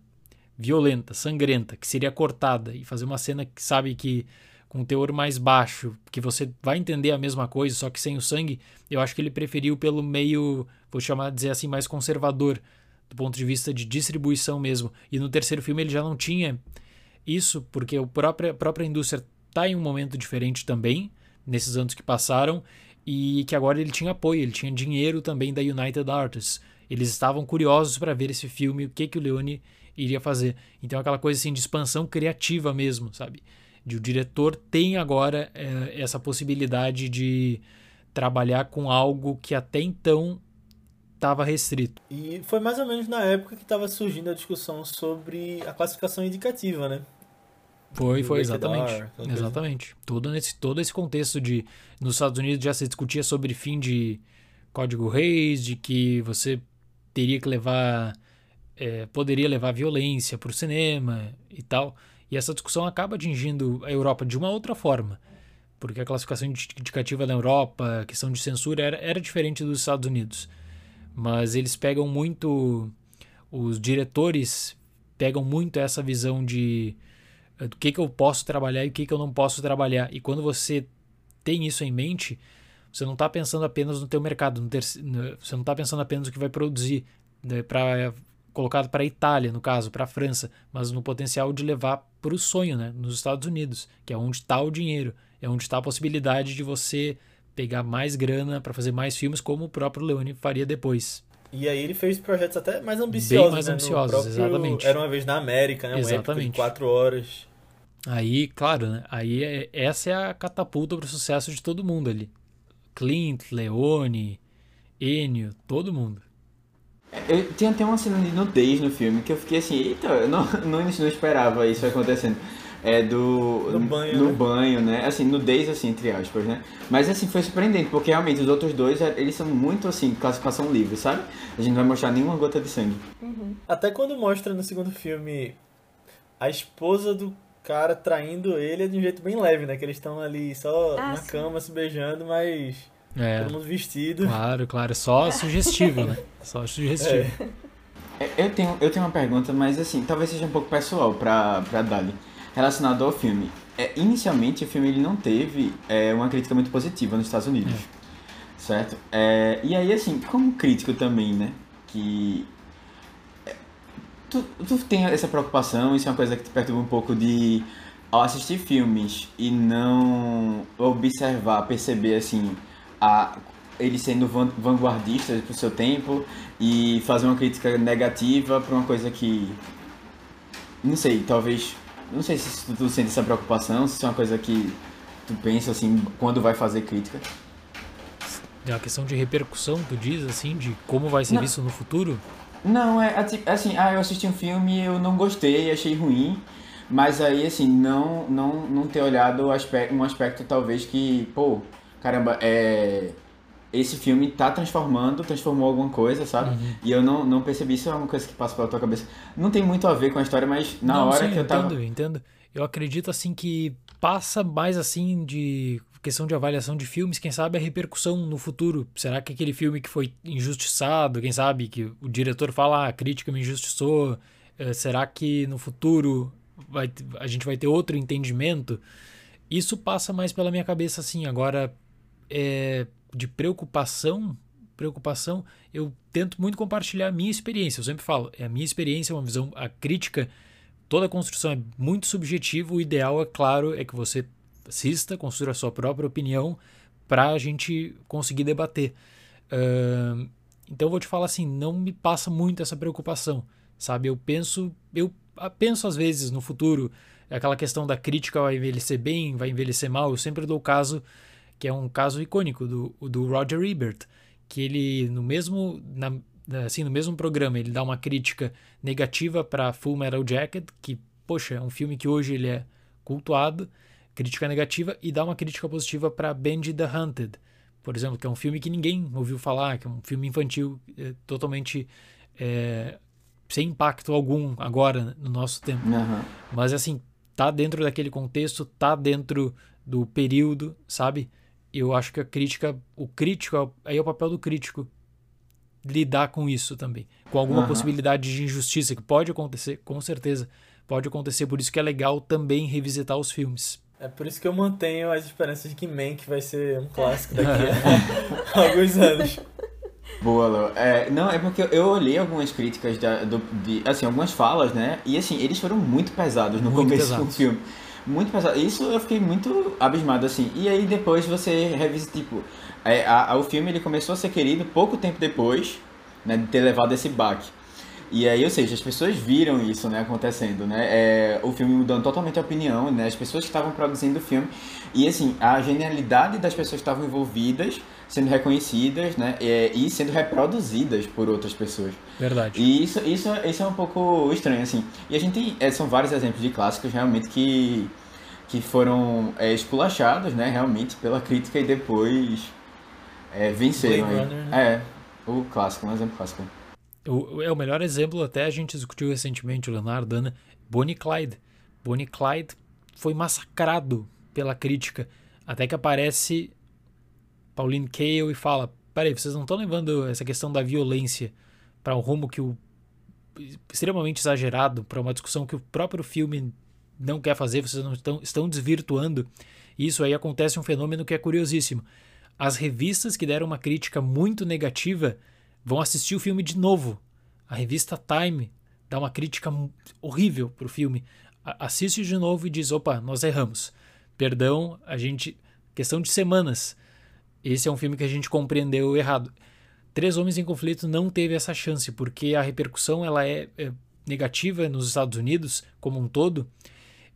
Speaker 4: violenta, sangrenta, que seria cortada e fazer uma cena que sabe que com um teor mais baixo, que você vai entender a mesma coisa, só que sem o sangue, eu acho que ele preferiu pelo meio, vou chamar dizer assim, mais conservador, do ponto de vista de distribuição mesmo. E no terceiro filme ele já não tinha isso, porque a própria, a própria indústria está em um momento diferente também, nesses anos que passaram, e que agora ele tinha apoio, ele tinha dinheiro também da United Artists. Eles estavam curiosos para ver esse filme, o que, que o Leone iria fazer. Então aquela coisa assim de expansão criativa mesmo, sabe? De o diretor tem agora é, essa possibilidade de trabalhar com algo que até então estava restrito.
Speaker 2: E foi mais ou menos na época que estava surgindo a discussão sobre a classificação indicativa, né?
Speaker 4: Foi, foi, exatamente. exatamente. Todo, nesse, todo esse contexto de. Nos Estados Unidos já se discutia sobre fim de código Reis, de que você teria que levar é, poderia levar violência para o cinema e tal. E essa discussão acaba atingindo a Europa de uma outra forma, porque a classificação indicativa na Europa, a questão de censura, era, era diferente dos Estados Unidos. Mas eles pegam muito. Os diretores pegam muito essa visão de do que, que eu posso trabalhar e o que, que eu não posso trabalhar. E quando você tem isso em mente, você não está pensando apenas no teu mercado, no ter, no, você não está pensando apenas no que vai produzir né, colocado para a Itália, no caso, para a França, mas no potencial de levar para o sonho, né, nos Estados Unidos, que é onde está o dinheiro, é onde está a possibilidade de você pegar mais grana para fazer mais filmes, como o próprio Leone faria depois.
Speaker 2: E aí ele fez projetos até mais ambiciosos,
Speaker 4: Bem mais
Speaker 2: né?
Speaker 4: ambiciosos,
Speaker 2: próprio,
Speaker 4: exatamente.
Speaker 2: Era uma vez na América, né? Um
Speaker 4: Exatamente.
Speaker 2: de quatro horas.
Speaker 4: Aí, claro, né? Aí é, essa é a catapulta para o sucesso de todo mundo ali. Clint, Leone, Enio, todo mundo.
Speaker 3: Eu tinha até uma cena de nudez no filme que eu fiquei assim, eita, eu não, não, não esperava isso acontecendo. É do.
Speaker 2: No banho,
Speaker 3: No
Speaker 2: né?
Speaker 3: banho, né? Assim, nudez, assim, entre aspas, né? Mas assim, foi surpreendente, porque realmente os outros dois, é, eles são muito assim, classificação livre, sabe? A gente não vai mostrar nenhuma gota de sangue.
Speaker 2: Até quando mostra no segundo filme a esposa do cara traindo ele é de um jeito bem leve, né? Que eles estão ali só
Speaker 1: Ah,
Speaker 2: na
Speaker 1: sim.
Speaker 2: cama se beijando, mas
Speaker 4: É,
Speaker 2: todo mundo vestido.
Speaker 4: claro, claro. Só sugestivo, né? Só sugestivo.
Speaker 2: É.
Speaker 3: É, Eu tenho, eu tenho uma pergunta, mas assim, talvez seja um pouco pessoal pra, pra Dali, relacionado ao filme. É, inicialmente, o filme ele não teve é, uma crítica muito positiva nos Estados Unidos, certo? É, e aí, assim, como crítico também, né, que... é, Tu, tu tem essa preocupação, isso é uma coisa que te perturba um pouco de, ao assistir filmes e não observar, perceber, assim, a, eles sendo van- vanguardistas pro seu tempo e fazer uma crítica negativa pra uma coisa que não sei, talvez não sei se tu, sente essa preocupação, se isso é uma coisa que tu pensa assim quando vai fazer crítica.
Speaker 4: É uma questão de repercussão, tu diz, assim, de como vai ser
Speaker 3: Não.
Speaker 4: visto no futuro?
Speaker 3: Não, é ati- assim, ah, eu assisti um filme, eu não gostei, achei ruim, mas aí assim, não não não ter olhado um aspecto talvez que, pô, caramba, é esse filme tá transformando, transformou alguma coisa, sabe?
Speaker 4: Uhum.
Speaker 3: E eu não, não percebi, isso é uma coisa que passa pela tua cabeça. Não tem muito a ver com a história, mas na
Speaker 4: Não,
Speaker 3: hora
Speaker 4: sim,
Speaker 3: que eu tava.
Speaker 4: entendo, entendo. Eu acredito, assim, que passa mais, assim, de questão de avaliação de filmes, quem sabe a repercussão no futuro. Será que aquele filme que foi injustiçado, quem sabe que o diretor fala, ah, a crítica me injustiçou, eh, será que no futuro vai, a gente vai ter outro entendimento? Isso passa mais pela minha cabeça, assim. Agora, é, de preocupação, preocupação, eu tento muito compartilhar a minha experiência. Eu sempre falo, é a minha experiência, é uma visão, a crítica, toda a construção é muito subjetiva. O ideal, é claro, é que você assista, construa a sua própria opinião para a gente conseguir debater. Ahn, então eu vou te falar assim, não me passa muito essa preocupação, sabe? Eu penso, eu ah, penso às vezes no futuro, aquela questão da crítica vai envelhecer bem, vai envelhecer mal. Eu sempre dou o caso que é um caso icônico do, do Roger Ebert, que ele no mesmo na, assim no mesmo programa ele dá uma crítica negativa para Full Metal Jacket, que poxa é um filme que hoje ele é cultuado, crítica negativa e dá uma crítica positiva para Benji the Hunted, por exemplo, que é um filme que ninguém ouviu falar, que é um filme infantil é, totalmente é, sem impacto algum agora no nosso tempo.
Speaker 3: Aham.
Speaker 4: Mas assim, tá dentro daquele contexto, tá dentro do período, sabe? Eu acho que a crítica, o crítico, aí é o papel do crítico lidar com isso também, com alguma
Speaker 3: Aham.
Speaker 4: possibilidade de injustiça que pode acontecer, com certeza, pode acontecer, por isso que é legal também revisitar os filmes.
Speaker 2: É por isso que eu mantenho as esperanças de que Mank vai ser um clássico daqui a alguns anos.
Speaker 3: Boa, Léo. É, não, é porque eu olhei algumas críticas da, do, de, assim, algumas falas, né? E assim, eles foram muito pesados no
Speaker 4: Muito
Speaker 3: começo do
Speaker 4: pesados.
Speaker 3: filme. Muito pesado. Isso eu fiquei muito abismado, assim. E aí depois você revisa, tipo, é, a- a- o filme ele começou a ser querido pouco tempo depois, né, de ter levado esse baque. E aí, ou seja, as pessoas viram isso, né, acontecendo, né? É, o filme mudando totalmente a opinião, né? As pessoas que estavam produzindo o filme. E assim, a genialidade das pessoas que estavam envolvidas sendo reconhecidas, né? e sendo reproduzidas por outras pessoas.
Speaker 4: Verdade.
Speaker 3: E isso, isso, isso é um pouco estranho, assim. E a gente tem, é, são vários exemplos de clássicos realmente que, que foram é, esculachados, né, realmente, pela crítica e depois é, venceram.
Speaker 2: Blade. Runner, né?
Speaker 3: É, o clássico, um exemplo clássico.
Speaker 4: O, é o melhor exemplo, até a gente discutiu recentemente, o Leonardo, Ana, Bonnie Clyde. Bonnie Clyde foi massacrado pela crítica, até que aparece Pauline Kael e fala: peraí, vocês não estão levando essa questão da violência para um rumo que o extremamente exagerado, para uma discussão que o próprio filme não quer fazer, vocês não estão, estão desvirtuando. Isso aí acontece um fenômeno que é curiosíssimo. As revistas que deram uma crítica muito negativa vão assistir o filme de novo. A revista Time dá uma crítica horrível pro filme. Assiste de novo e diz: opa, nós erramos. Perdão, a gente. Questão de semanas. Esse é um filme que a gente compreendeu errado. Três Homens em Conflito não teve essa chance, porque a repercussão ela é, é negativa nos Estados Unidos como um todo.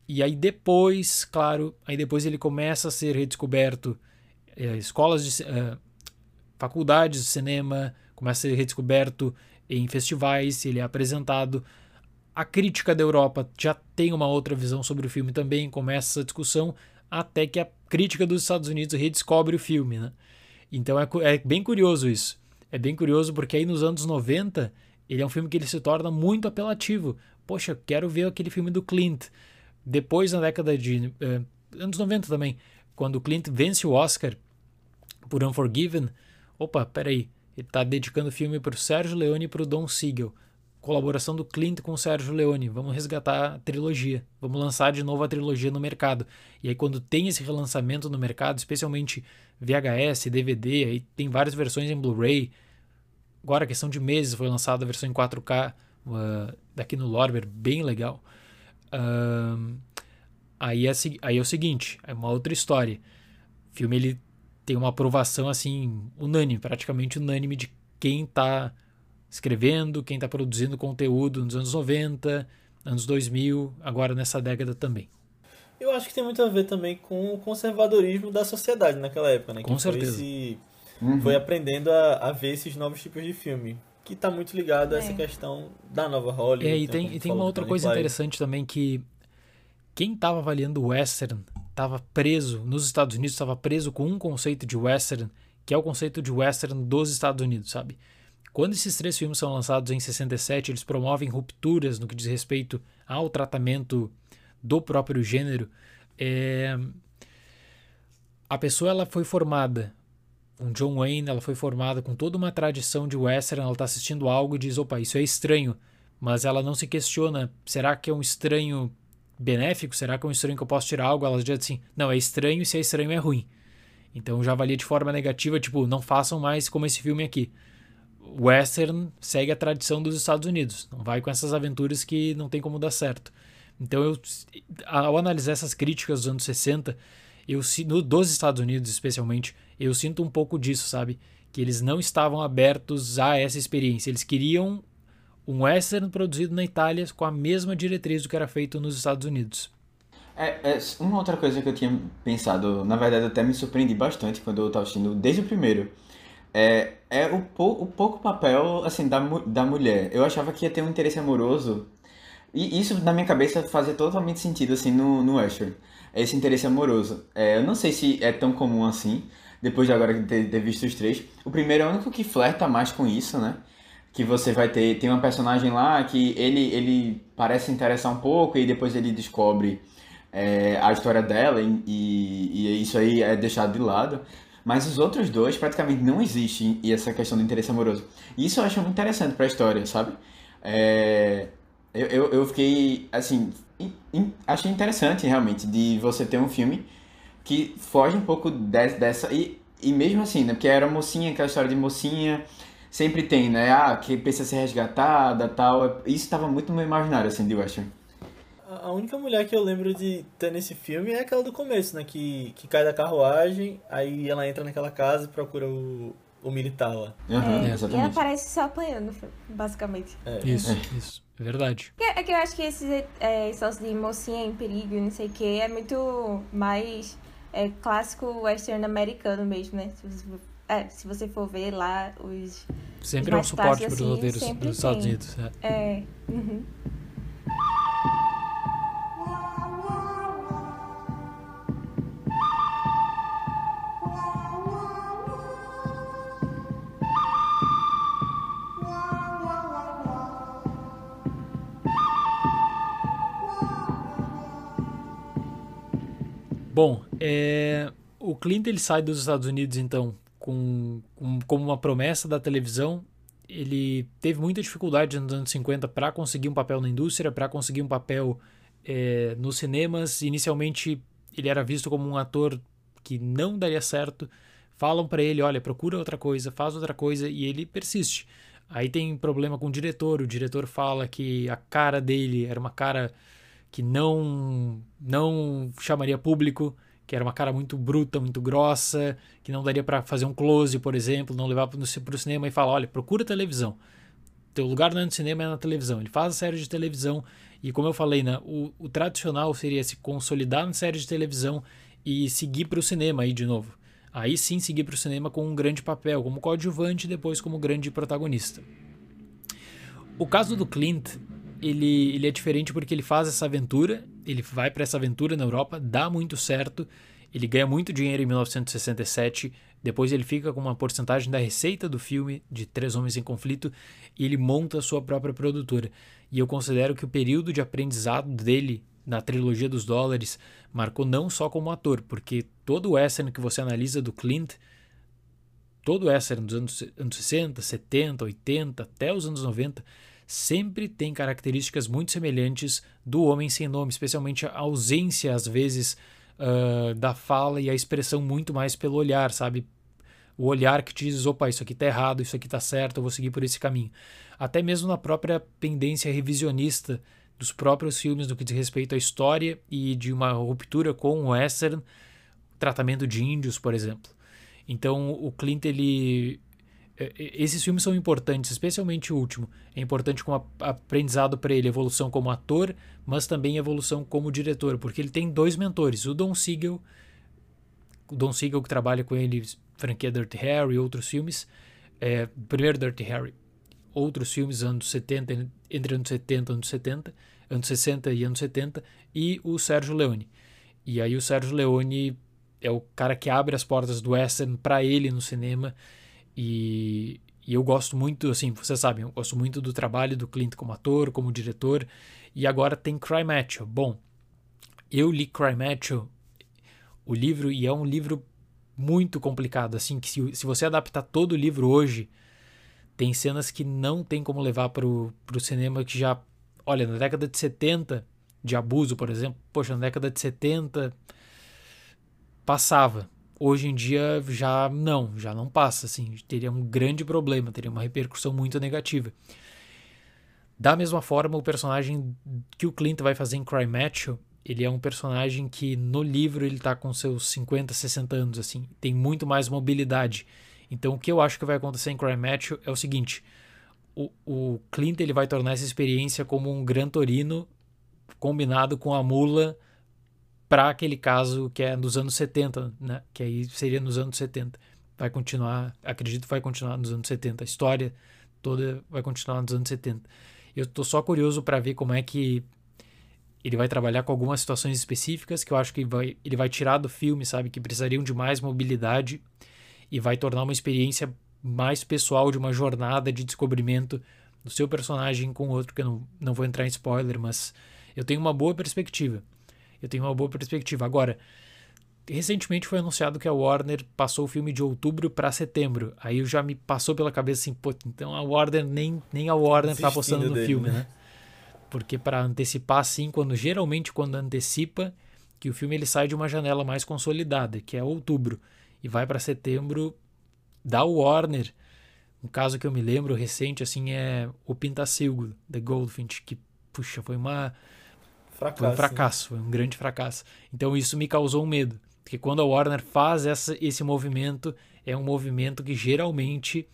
Speaker 4: E aí depois, claro, aí depois ele começa a ser redescoberto. É, escolas de. É, faculdades de cinema, começa a ser redescoberto em festivais, ele é apresentado. A crítica da Europa já tem uma outra visão sobre o filme também, começa essa discussão, até que a crítica dos Estados Unidos redescobre o filme. Né? Então é, é bem curioso isso. É bem curioso porque aí nos anos 90 ele é um filme que ele se torna muito apelativo. Poxa, quero ver aquele filme do Clint. Depois, na década de. Eh, anos 90 também, quando o Clint vence o Oscar por Unforgiven. Opa, peraí. Ele está dedicando o filme para o Sérgio Leone e para o Don Siegel. Colaboração do Clint com o Sérgio Leone. Vamos resgatar a trilogia. Vamos lançar de novo a trilogia no mercado. E aí, quando tem esse relançamento no mercado, especialmente VHS, DVD, aí tem várias versões em Blu-ray. Agora, questão de meses, foi lançada a versão em 4K uh, daqui no Lorber, bem legal. Uh, aí, é, aí é o seguinte, é uma outra história. O filme ele tem uma aprovação assim unânime, praticamente unânime de quem está escrevendo, quem está produzindo conteúdo nos anos 90, anos 2000, agora nessa década também.
Speaker 2: Eu acho que tem muito a ver também com o conservadorismo da sociedade naquela época, né?
Speaker 4: Com
Speaker 2: que
Speaker 4: certeza.
Speaker 2: Foi, esse, uhum. foi aprendendo a, a, ver esses novos tipos de filme. Que está muito ligado a essa é. questão da nova Hollywood.
Speaker 4: É, e né, tem, e tem uma outra coisa interessante também que quem estava avaliando o western estava preso, nos Estados Unidos, estava preso com um conceito de western, que é o conceito de western dos Estados Unidos, sabe? Quando esses três filmes são lançados em 67, eles promovem rupturas no que diz respeito ao tratamento do próprio gênero. É... A pessoa ela foi formada, um John Wayne, ela foi formada com toda uma tradição de western, ela está assistindo algo e diz, opa, isso é estranho, mas ela não se questiona, será que é um estranho benéfico? Será que é um estranho que eu posso tirar algo? Ela diz assim, não, é estranho e se é estranho é ruim. Então já avalia de forma negativa, tipo, não façam mais como esse filme aqui. Western segue a tradição dos Estados Unidos, não vai com essas aventuras que não tem como dar certo. Então eu, ao analisar essas críticas dos anos 60, eu no, dos Estados Unidos especialmente, eu sinto um pouco disso, sabe? Que eles não estavam abertos a essa experiência. Eles queriam um western produzido na Itália com a mesma diretriz do que era feito nos Estados Unidos.
Speaker 3: É, é, uma outra coisa que eu tinha pensado, na verdade até me surpreendi bastante quando eu estava assistindo desde o primeiro, é, é o, pou, o pouco papel assim da, da mulher. Eu achava que ia ter um interesse amoroso e isso na minha cabeça fazia totalmente sentido assim no, no western, esse interesse amoroso. É, eu não sei se é tão comum assim, depois de agora ter, ter visto os três. O primeiro é o único que flerta mais com isso, né? que você vai ter tem uma personagem lá que ele ele parece interessar um pouco e depois ele descobre é, a história dela e, e, isso aí é deixado de lado mas os outros dois praticamente não existe e essa questão do interesse amoroso isso eu acho muito interessante para a história sabe é, eu, eu, eu, fiquei assim in, in, achei interessante realmente de você ter um filme que foge um pouco de, dessa e, e mesmo assim né porque era mocinha aquela história de mocinha sempre tem, né? Ah, que precisa ser resgatada tal. Isso estava muito no meu imaginário, assim, de Western.
Speaker 2: A única mulher que eu lembro de ter nesse filme é aquela do começo, né? Que, que cai da carruagem, aí ela entra naquela casa e procura o, o militar lá.
Speaker 3: Uhum,
Speaker 1: é, e ela aparece só apanhando, basicamente.
Speaker 4: É. Isso, é. isso. É verdade.
Speaker 1: É, que eu acho que esse é, de mocinha em perigo, não sei o que, é muito mais é, clássico western americano mesmo, né? É, se você for ver lá, os.
Speaker 4: Sempre
Speaker 1: os
Speaker 4: é um suporte para os assim, roteiros dos Estados Unidos.
Speaker 1: É. é. Uhum.
Speaker 4: Bom, é, o Clint ele sai dos Estados Unidos então com, com, como uma promessa da televisão. Ele teve muita dificuldade nos anos 50 para conseguir um papel na indústria, para conseguir um papel é, nos cinemas, inicialmente ele era visto como um ator que não daria certo. Falam para ele, olha, procura outra coisa, faz outra coisa e ele persiste. Aí tem problema com o diretor, o diretor fala que a cara dele era uma cara que não não chamaria público, que era uma cara muito bruta, muito grossa, que não daria para fazer um close, por exemplo, não levar para o cinema e falar, olha, procura televisão. Teu lugar não é no cinema, é na televisão. Ele faz a série de televisão e, como eu falei, né, o, o tradicional seria se consolidar na série de televisão e seguir para o cinema aí de novo. Aí sim seguir para o cinema com um grande papel, como coadjuvante e depois como grande protagonista. O caso do Clint, ele, ele é diferente porque ele faz essa aventura, ele vai para essa aventura na Europa, dá muito certo, ele ganha muito dinheiro em 1967, depois ele fica com uma porcentagem da receita do filme de Três Homens em Conflito e ele monta a sua própria produtora. E eu considero que o período de aprendizado dele na trilogia dos dólares marcou não só como ator, porque todo o western que você analisa do Clint, todo o western dos anos, anos 60, 70, 80, até os anos 90, sempre tem características muito semelhantes do Homem Sem Nome, especialmente a ausência, às vezes, uh, da fala e a expressão muito mais pelo olhar, sabe? O olhar que te diz, opa, isso aqui tá errado, isso aqui tá certo, eu vou seguir por esse caminho. Até mesmo na própria pendência revisionista dos próprios filmes no que diz respeito à história e de uma ruptura com o western, tratamento de índios, por exemplo. Então, o Clint, ele... É, esses filmes são importantes, especialmente o último. É importante como aprendizado para ele, evolução como ator, mas também evolução como diretor, porque ele tem dois mentores, o Don Siegel, o Don Siegel que trabalha com ele, franquia Dirty Harry outros filmes, é, primeiro Dirty Harry, outros filmes anos 70, entre anos 70 e anos 70, anos 60 e anos 70, e o Sérgio Leone. E aí o Sérgio Leone é o cara que abre as portas do western para ele no cinema e, e, eu gosto muito, assim, vocês sabem, eu gosto muito do trabalho do Clint como ator, como diretor, e agora tem Cry Macho. Bom, eu li Cry Macho, o livro, e é um livro muito complicado, assim, que se, se você adaptar todo o livro hoje, tem cenas que não tem como levar para o cinema que já Olha, na década de 70, de abuso, por exemplo, poxa, na década de 70 passava. Hoje em dia já não, já não passa, assim, teria um grande problema, teria uma repercussão muito negativa. Da mesma forma, o personagem que o Clint vai fazer em Cry Macho, ele é um personagem que no livro ele tá com seus 50, 60 anos, assim, tem muito mais mobilidade. Então o que eu acho que vai acontecer em Cry Macho é o seguinte, o, o Clint ele vai tornar essa experiência como um Gran Torino combinado com a mula para aquele caso que é nos anos 70, né? Que aí seria nos anos 70. Vai continuar, acredito vai continuar nos anos 70. A história toda vai continuar nos anos 70. Eu tô só curioso para ver como é que ele vai trabalhar com algumas situações específicas que eu acho que vai, ele vai tirar do filme, sabe, que precisariam de mais mobilidade e vai tornar uma experiência mais pessoal de uma jornada de descobrimento do seu personagem com outro, que eu não, não vou entrar em spoiler, mas eu tenho uma boa perspectiva. Eu tenho uma boa perspectiva. Agora, recentemente foi anunciado que a Warner passou o filme de outubro para setembro. Aí já me passou pela cabeça assim, pô, então a Warner nem, nem a Warner está apostando no dele, filme, né? né? Porque para antecipar assim, quando geralmente quando antecipa que o filme ele sai de uma janela mais consolidada, que é outubro, e vai para setembro, da Warner. Um caso que eu me lembro recente, assim, é o Pintacilgo, The Goldfinch, que, puxa, foi uma... Fracasso, foi um fracasso, foi um grande fracasso. Então isso me causou um medo. Porque quando a Warner faz essa, esse movimento, é um movimento que geralmente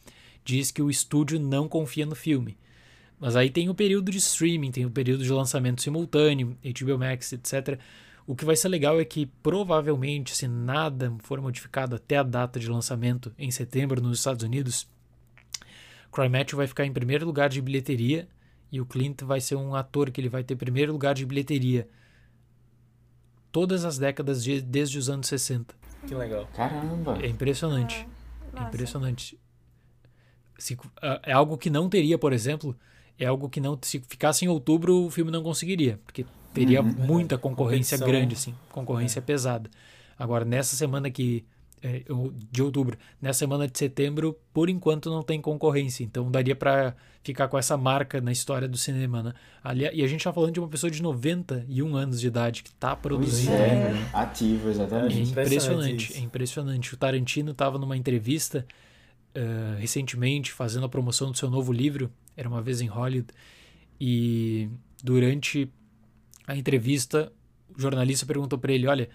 Speaker 4: diz que o estúdio não confia no filme. Mas aí tem o período de streaming, tem o período de lançamento simultâneo, HBO Max, etc. O que vai ser legal é que provavelmente, se nada for modificado até a data de lançamento em setembro nos Estados Unidos, Cry Matthew vai ficar em primeiro lugar de bilheteria e o Clint vai ser um ator que ele vai ter primeiro lugar de bilheteria todas as décadas de, desde os anos 60.
Speaker 2: Que legal.
Speaker 3: Caramba!
Speaker 4: É impressionante. É, é impressionante. Se, é algo que não teria, por exemplo, é algo que não se ficasse em outubro o filme não conseguiria, porque teria uhum. muita concorrência grande, assim, concorrência é. pesada. Agora, nessa semana que de outubro. Nessa semana de setembro, por enquanto, não tem concorrência. Então daria para ficar com essa marca na história do cinema, né? Ali, e a gente tá falando de uma pessoa de 91 anos de idade que tá produzindo.
Speaker 3: Pois é, né? ativo, exatamente.
Speaker 4: É impressionante, é impressionante. O Tarantino estava numa entrevista uh, recentemente fazendo a promoção do seu novo livro, Era Uma Vez em Hollywood, e durante a entrevista, o jornalista perguntou para ele, olha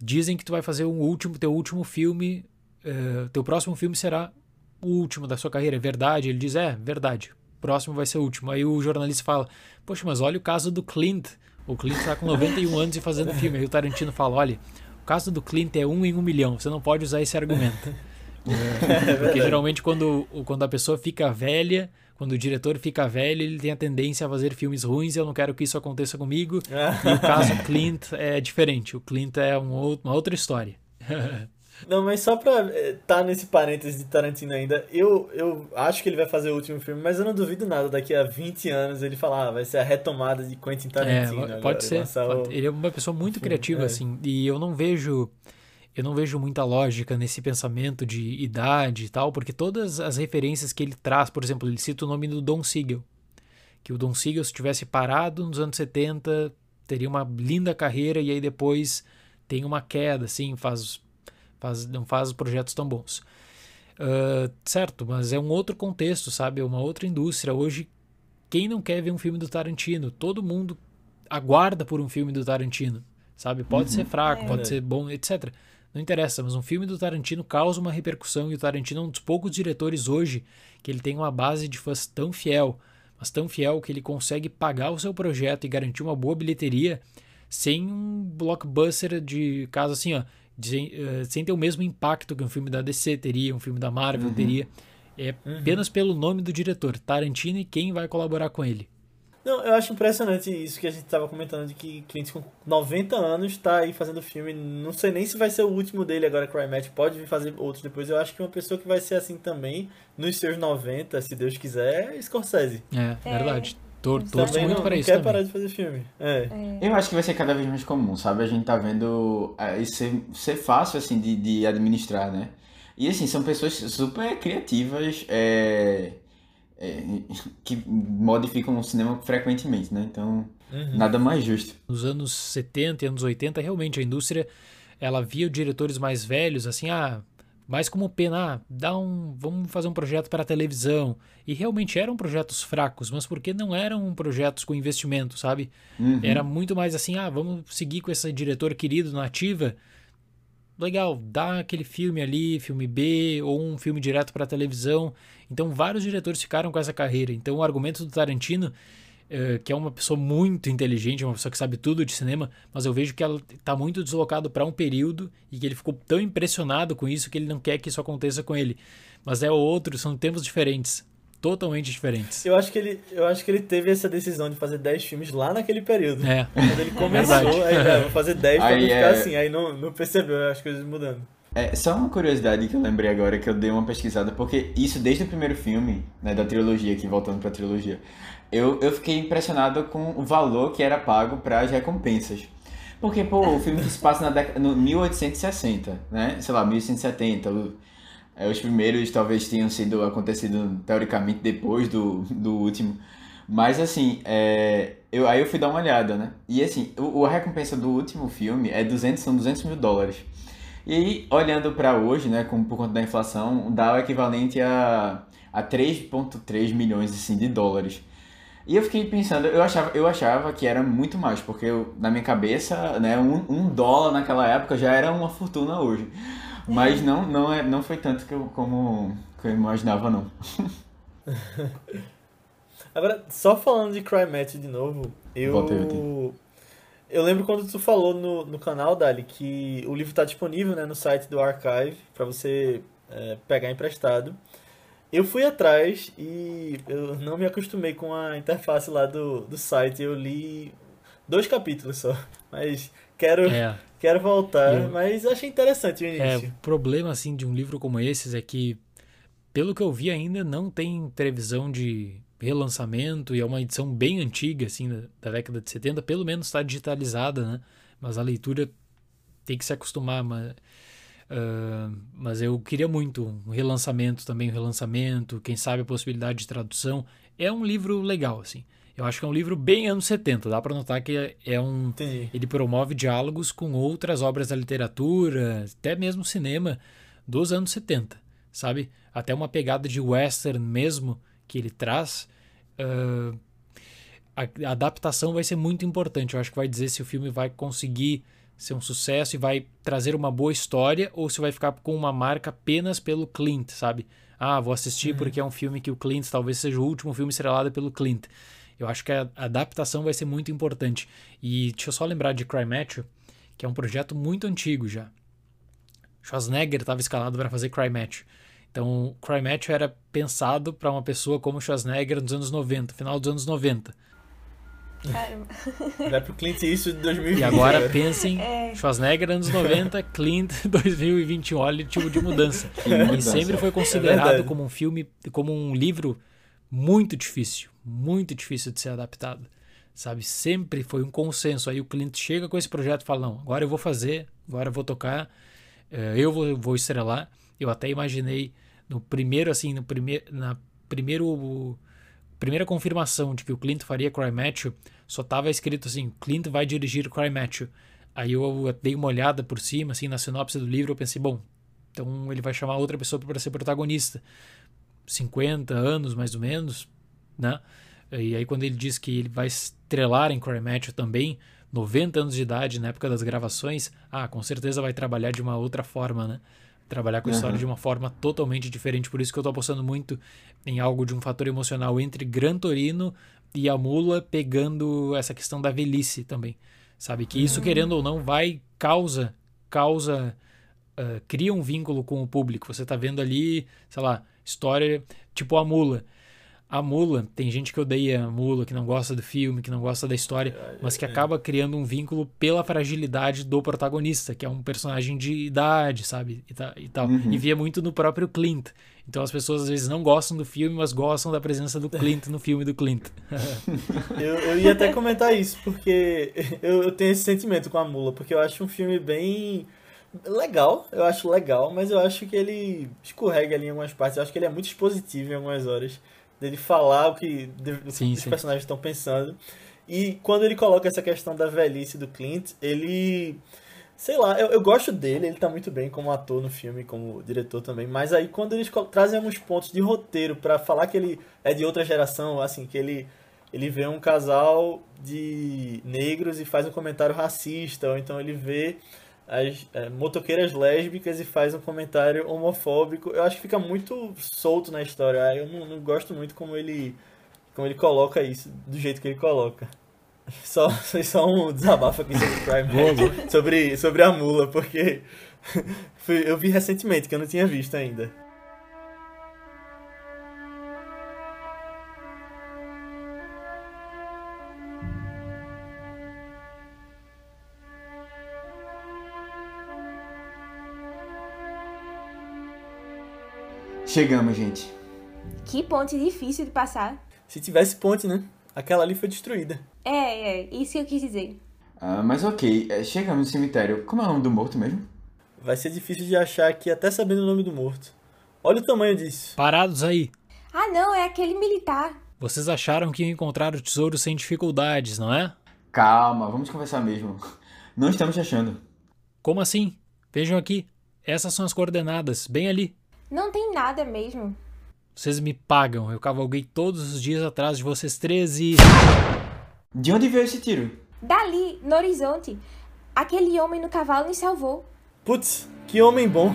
Speaker 4: dizem que tu vai fazer um último, teu último filme, uh, teu próximo filme será o último da sua carreira, é verdade? Ele diz, é, verdade, próximo vai ser o último. Aí o jornalista fala, poxa, mas olha o caso do Clint, o Clint está com 91 anos e fazendo filme. Aí o Tarantino fala, olha, o caso do Clint é um em um milhão, você não pode usar esse argumento. É, porque geralmente quando, quando a pessoa fica velha, quando o diretor fica velho, ele tem a tendência a fazer filmes ruins e eu não quero que isso aconteça comigo. e o caso Clint é diferente. O Clint é um outro, uma outra história.
Speaker 2: Não, mas só pra estar eh, tá nesse parênteses de Tarantino ainda, eu, eu acho que ele vai fazer o último filme, mas eu não duvido nada, daqui a 20 anos ele falar, ah, vai ser a retomada de Quentin Tarantino.
Speaker 4: É, pode ser. Pode, ele é uma pessoa muito criativa, é. assim, e eu não vejo eu não vejo muita lógica nesse pensamento de idade e tal, porque todas as referências que ele traz, por exemplo, ele cita o nome do Don Siegel, que o Don Siegel se tivesse parado nos anos 70, teria uma linda carreira e aí depois tem uma queda, assim, faz, faz não faz projetos tão bons. Uh, certo, mas é um outro contexto, sabe? É uma outra indústria. Hoje, quem não quer ver um filme do Tarantino? Todo mundo aguarda por um filme do Tarantino, sabe? Pode uhum. ser fraco, é. pode ser bom, etc. Não interessa, mas um filme do Tarantino causa uma repercussão e o Tarantino é um dos poucos diretores hoje que ele tem uma base de fãs tão fiel, mas tão fiel que ele consegue pagar o seu projeto e garantir uma boa bilheteria sem um blockbuster de caso assim, ó, de, uh, sem ter o mesmo impacto que um filme da DC teria, um filme da Marvel uhum. teria. É uhum. apenas pelo nome do diretor, Tarantino e quem vai colaborar com ele.
Speaker 2: Não, eu acho impressionante isso que a gente estava comentando, de que Clint com 90 anos está aí fazendo filme. Não sei nem se vai ser o último dele agora, Cry Match. Pode vir fazer outros depois. Eu acho que uma pessoa que vai ser assim também, nos seus 90, se Deus quiser, é Scorsese.
Speaker 4: É, é. verdade. Tor torço
Speaker 2: também
Speaker 4: muito
Speaker 2: não,
Speaker 4: para
Speaker 2: não
Speaker 4: isso.
Speaker 2: quer
Speaker 4: também.
Speaker 2: parar de fazer filme. É.
Speaker 3: é. Eu acho que vai ser cada vez mais comum, sabe? A gente tá vendo é, isso ser, ser fácil, assim, de, de administrar, né? E, assim, são pessoas super criativas, é é, que modificam o cinema frequentemente, né? Então, uhum. nada mais justo.
Speaker 4: Nos anos 70 e anos 80, realmente a indústria ela via diretores mais velhos assim, ah, mais como pena, ah, dá um, vamos fazer um projeto para televisão. E realmente eram projetos fracos, mas porque não eram projetos com investimento, sabe? Uhum. Era muito mais assim, ah, vamos seguir com esse diretor querido na ativa. Legal, dá aquele filme ali, filme B, ou um filme direto para televisão. Então, vários diretores ficaram com essa carreira. Então, o argumento do Tarantino, uh, que é uma pessoa muito inteligente, uma pessoa que sabe tudo de cinema, mas eu vejo que ela está muito deslocado para um período e que ele ficou tão impressionado com isso que ele não quer que isso aconteça com ele. Mas é outro, são tempos diferentes totalmente diferentes.
Speaker 2: Eu acho que ele, eu acho que ele teve essa decisão de fazer 10 filmes lá naquele período.
Speaker 4: É.
Speaker 2: Quando ele começou, aí, é, vou fazer 10 pra não ficar é... assim, aí não, não percebeu as coisas mudando.
Speaker 3: É, só uma curiosidade que eu lembrei agora, que eu dei uma pesquisada, porque isso desde o primeiro filme, né, da trilogia, aqui voltando pra trilogia, eu, eu fiquei impressionado com o valor que era pago para as recompensas. Porque, pô, o filme se passa na década, no 1860, né? Sei lá, 1870. É, os primeiros talvez tenham sido acontecido teoricamente depois do, do último. Mas assim, é, eu, aí eu fui dar uma olhada, né? E assim, o, a recompensa do último filme é 200, são 200 mil dólares. E aí, olhando para hoje, né, com, por conta da inflação, dá o equivalente a, a 3,3 milhões assim, de dólares. E eu fiquei pensando, eu achava, eu achava que era muito mais, porque eu, na minha cabeça, né, um, um dólar naquela época já era uma fortuna hoje. Mas não, não, é, não foi tanto que eu, como que eu imaginava, não.
Speaker 2: Agora, só falando de Cry Match de novo, eu. Voltei, eu lembro quando tu falou no, no canal, Dali, que o livro está disponível né, no site do Archive para você é, pegar emprestado. Eu fui atrás e eu não me acostumei com a interface lá do, do site. Eu li dois capítulos só, mas quero, é. quero voltar. Eu, mas achei interessante o
Speaker 4: é, início. É, o problema assim, de um livro como esses é que, pelo que eu vi ainda, não tem previsão de relançamento e é uma edição bem antiga, assim, da, da década de 70, pelo menos está digitalizada, né? Mas a leitura tem que se acostumar, mas Uh, mas eu queria muito um relançamento também, um relançamento, quem sabe a possibilidade de tradução. É um livro legal, assim. Eu acho que é um livro bem anos 70. Dá para notar que é, é um.
Speaker 2: Entendi.
Speaker 4: Ele promove diálogos com outras obras da literatura, até mesmo cinema dos anos 70, sabe? Até uma pegada de western mesmo que ele traz. Uh, a, adaptação vai ser muito importante. Eu acho que vai dizer se o filme vai conseguir ser um sucesso e vai trazer uma boa história ou se vai ficar com uma marca apenas pelo Clint, sabe? Ah, vou assistir uhum. porque é um filme que o Clint talvez seja o último filme estrelado pelo Clint. Eu acho que a adaptação vai ser muito importante. E deixa eu só lembrar de Cry Matthew, que é um projeto muito antigo já. Schwarzenegger estava escalado para fazer Cry Matthew. Então, Cry Matthew era pensado para uma pessoa como Schwarzenegger nos anos 90, final dos anos 90.
Speaker 1: Caramba.
Speaker 2: Vai pro Clint isso de 2020.
Speaker 4: E agora pensem, é. Schwarzenegger anos 90, Clint 2021, olha o tipo de mudança. E sempre foi considerado é como um filme, como um livro muito difícil, muito difícil de ser adaptado. Sabe, sempre foi um consenso. Aí o cliente chega com esse projeto e fala: Não, agora eu vou fazer, agora eu vou tocar, eh, eu vou, vou estrelar. Eu até imaginei no primeiro, assim, no primeiro, na primeiro, primeira confirmação de que o Clint faria Cry Matthew, só tava escrito assim: Clint vai dirigir Cry Matthew. Aí eu dei uma olhada por cima, assim, na sinopse do livro, eu pensei: Bom, então ele vai chamar outra pessoa para ser protagonista. 50 anos mais ou menos, né? E aí quando ele diz que ele vai estrelar em Cry Matthew também, 90 anos de idade na época das gravações, ah, com certeza vai trabalhar de uma outra forma, né? Trabalhar com a história de uma forma totalmente diferente. Por isso que eu tô apostando muito em algo de um fator emocional entre Gran Torino e a Mula pegando essa questão da velhice também. Sabe? Que isso, querendo ou não, vai, causa, causa, uh, cria um vínculo com o público. Você tá vendo ali, sei lá, História tipo a mula. A mula, tem gente que odeia a mula, que não gosta do filme, que não gosta da história, mas que acaba criando um vínculo pela fragilidade do protagonista, que é um personagem de idade, sabe? E, e tal. Uhum. E via muito no próprio Clint. Então as pessoas às vezes não gostam do filme, mas gostam da presença do Clint no filme do Clint.
Speaker 2: eu, eu ia até comentar isso, porque eu, eu tenho esse sentimento com a mula, porque eu acho um filme bem legal, eu acho legal, mas eu acho que ele escorrega ali em algumas partes. Eu acho que ele é muito expositivo em algumas horas. Dele falar o que sim, os sim. personagens estão pensando. E quando ele coloca essa questão da velhice do Clint, ele. Sei lá, eu, eu gosto dele, ele tá muito bem como ator no filme, como diretor também. Mas aí quando eles trazem alguns pontos de roteiro para falar que ele é de outra geração, assim, que ele ele vê um casal de negros e faz um comentário racista, ou então ele vê as é, motoqueiras lésbicas e faz um comentário homofóbico. Eu acho que fica muito solto na história. Eu não, não gosto muito como ele, como ele coloca isso, do jeito que ele coloca. Só, só um desabafo aqui sobre Prime, sobre, sobre a mula, porque eu vi recentemente, que eu não tinha visto ainda.
Speaker 3: Chegamos, gente.
Speaker 1: Que ponte difícil de passar.
Speaker 2: Se tivesse ponte, né? Aquela ali foi destruída.
Speaker 1: É, é, isso que eu quis dizer.
Speaker 3: Ah, mas ok, é, chegamos no cemitério. Como é o nome do morto mesmo?
Speaker 2: Vai ser difícil de achar aqui, até sabendo o nome do morto. Olha o tamanho disso.
Speaker 4: Parados aí.
Speaker 1: Ah, não, é aquele militar.
Speaker 4: Vocês acharam que iam encontrar o tesouro sem dificuldades, não é?
Speaker 3: Calma, vamos conversar mesmo. Não estamos achando.
Speaker 4: Como assim? Vejam aqui. Essas são as coordenadas, bem ali.
Speaker 1: Não tem nada mesmo.
Speaker 4: Vocês me pagam. Eu cavalguei todos os dias atrás de vocês três e.
Speaker 3: De onde veio esse tiro?
Speaker 1: Dali, no horizonte. Aquele homem no cavalo me salvou.
Speaker 2: Putz, que homem bom.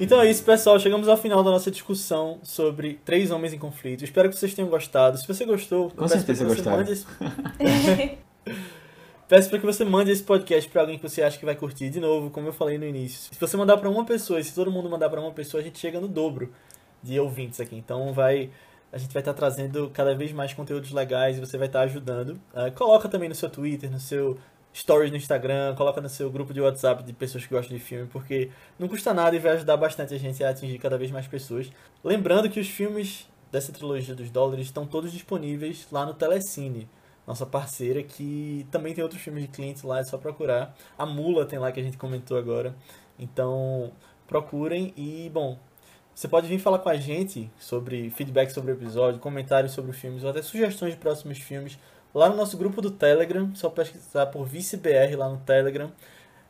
Speaker 2: Então é isso, pessoal. Chegamos ao final da nossa discussão sobre Três Homens em Conflito. Espero que vocês tenham gostado. Se você gostou,
Speaker 3: com certeza gostaram.
Speaker 2: Esse... peço para que você mande esse podcast para alguém que você acha que vai curtir. De novo, como eu falei no início. Se você mandar para uma pessoa, e se todo mundo mandar para uma pessoa, a gente chega no dobro de ouvintes aqui. Então vai a gente vai estar trazendo cada vez mais conteúdos legais e você vai estar ajudando. Uh, coloca também no seu Twitter, no seu stories no Instagram, coloca no seu grupo de WhatsApp de pessoas que gostam de filme, porque não custa nada e vai ajudar bastante a gente a atingir cada vez mais pessoas. Lembrando que os filmes dessa trilogia dos dólares estão todos disponíveis lá no Telecine, nossa parceira, que também tem outros filmes de Clint lá, é só procurar. A Mula tem lá que a gente comentou agora. Então, procurem e, bom, você pode vir falar com a gente sobre feedback sobre o episódio, comentários sobre filmes, ou até sugestões de próximos filmes lá no nosso grupo do Telegram, só pesquisar por ViceBR lá no Telegram.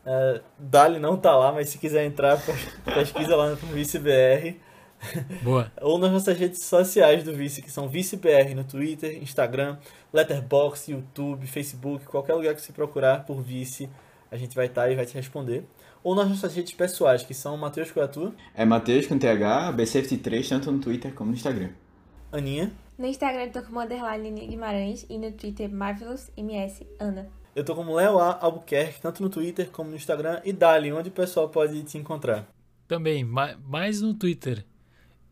Speaker 2: Uh, Dali não tá lá, mas se quiser entrar, pesquisa lá no ViceBR.
Speaker 4: Boa.
Speaker 2: Ou nas nossas redes sociais do Vice, que são ViceBR no Twitter, Instagram, Letterboxd, YouTube, Facebook, qualquer lugar que você procurar por Vice, a gente vai estar tá e vai te responder. Ou nas nossas redes pessoais, que são Matheus Coatu.
Speaker 3: É Matheus com TH, B73, tanto no Twitter como no Instagram.
Speaker 2: Aninha.
Speaker 1: No Instagram eu tô como underline Guimarães e no Twitter MarvelousMS Ana.
Speaker 2: Eu tô como Léo A. Albuquerque, tanto no Twitter como no Instagram. E Dali, onde o pessoal pode te encontrar?
Speaker 4: Também, mais no Twitter.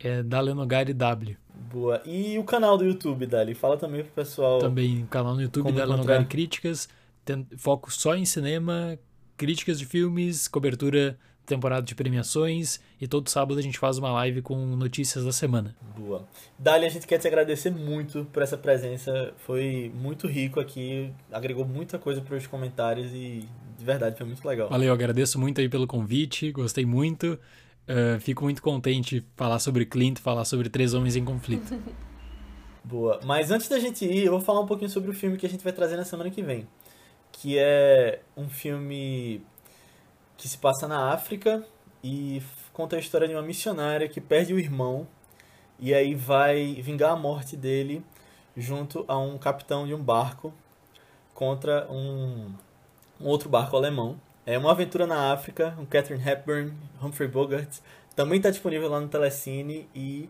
Speaker 4: É Dalenogari W.
Speaker 2: Boa. E o canal do YouTube, Dali? Fala também pro pessoal.
Speaker 4: Também, canal no YouTube Dalenogari Críticas. Tem foco só em cinema, críticas de filmes, cobertura temporada de premiações e todo sábado a gente faz uma live com notícias da semana.
Speaker 2: Boa. Dali, a gente quer te agradecer muito por essa presença. Foi muito rico aqui, agregou muita coisa para os comentários e de verdade foi muito legal.
Speaker 4: Valeu, agradeço muito aí pelo convite, gostei muito. Uh, fico muito contente de falar sobre Clint, falar sobre Três Homens em Conflito.
Speaker 2: Boa. Mas antes da gente ir, eu vou falar um pouquinho sobre o filme que a gente vai trazer na semana que vem. Que é um filme que se passa na África e conta a história de uma missionária que perde o irmão e aí vai vingar a morte dele junto a um capitão de um barco contra um, um outro barco alemão. É uma aventura na África, um Catherine Hepburn, Humphrey Bogart. Também está disponível lá no Telecine e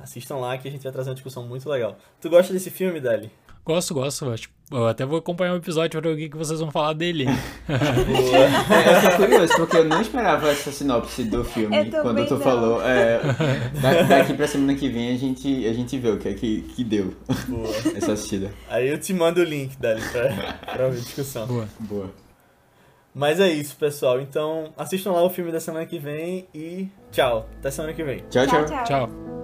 Speaker 2: assistam lá que a gente vai trazer uma discussão muito legal. Tu gosta desse filme, Dali?
Speaker 4: Gosto, gosto. Eu até vou acompanhar o um episódio para ver o que vocês vão falar dele.
Speaker 3: é, eu fiquei curioso, porque eu não esperava essa sinopse do filme eu quando tu não. falou. É, daqui pra semana que vem a gente, a gente vê o que é que, que deu Boa. essa assistida.
Speaker 2: Aí eu te mando o link, Dali, pra, pra ver a discussão.
Speaker 4: Boa.
Speaker 3: Boa.
Speaker 2: Mas é isso, pessoal. Então assistam lá o filme da semana que vem e tchau. Até semana que vem.
Speaker 3: tchau.
Speaker 1: tchau. tchau.
Speaker 4: tchau.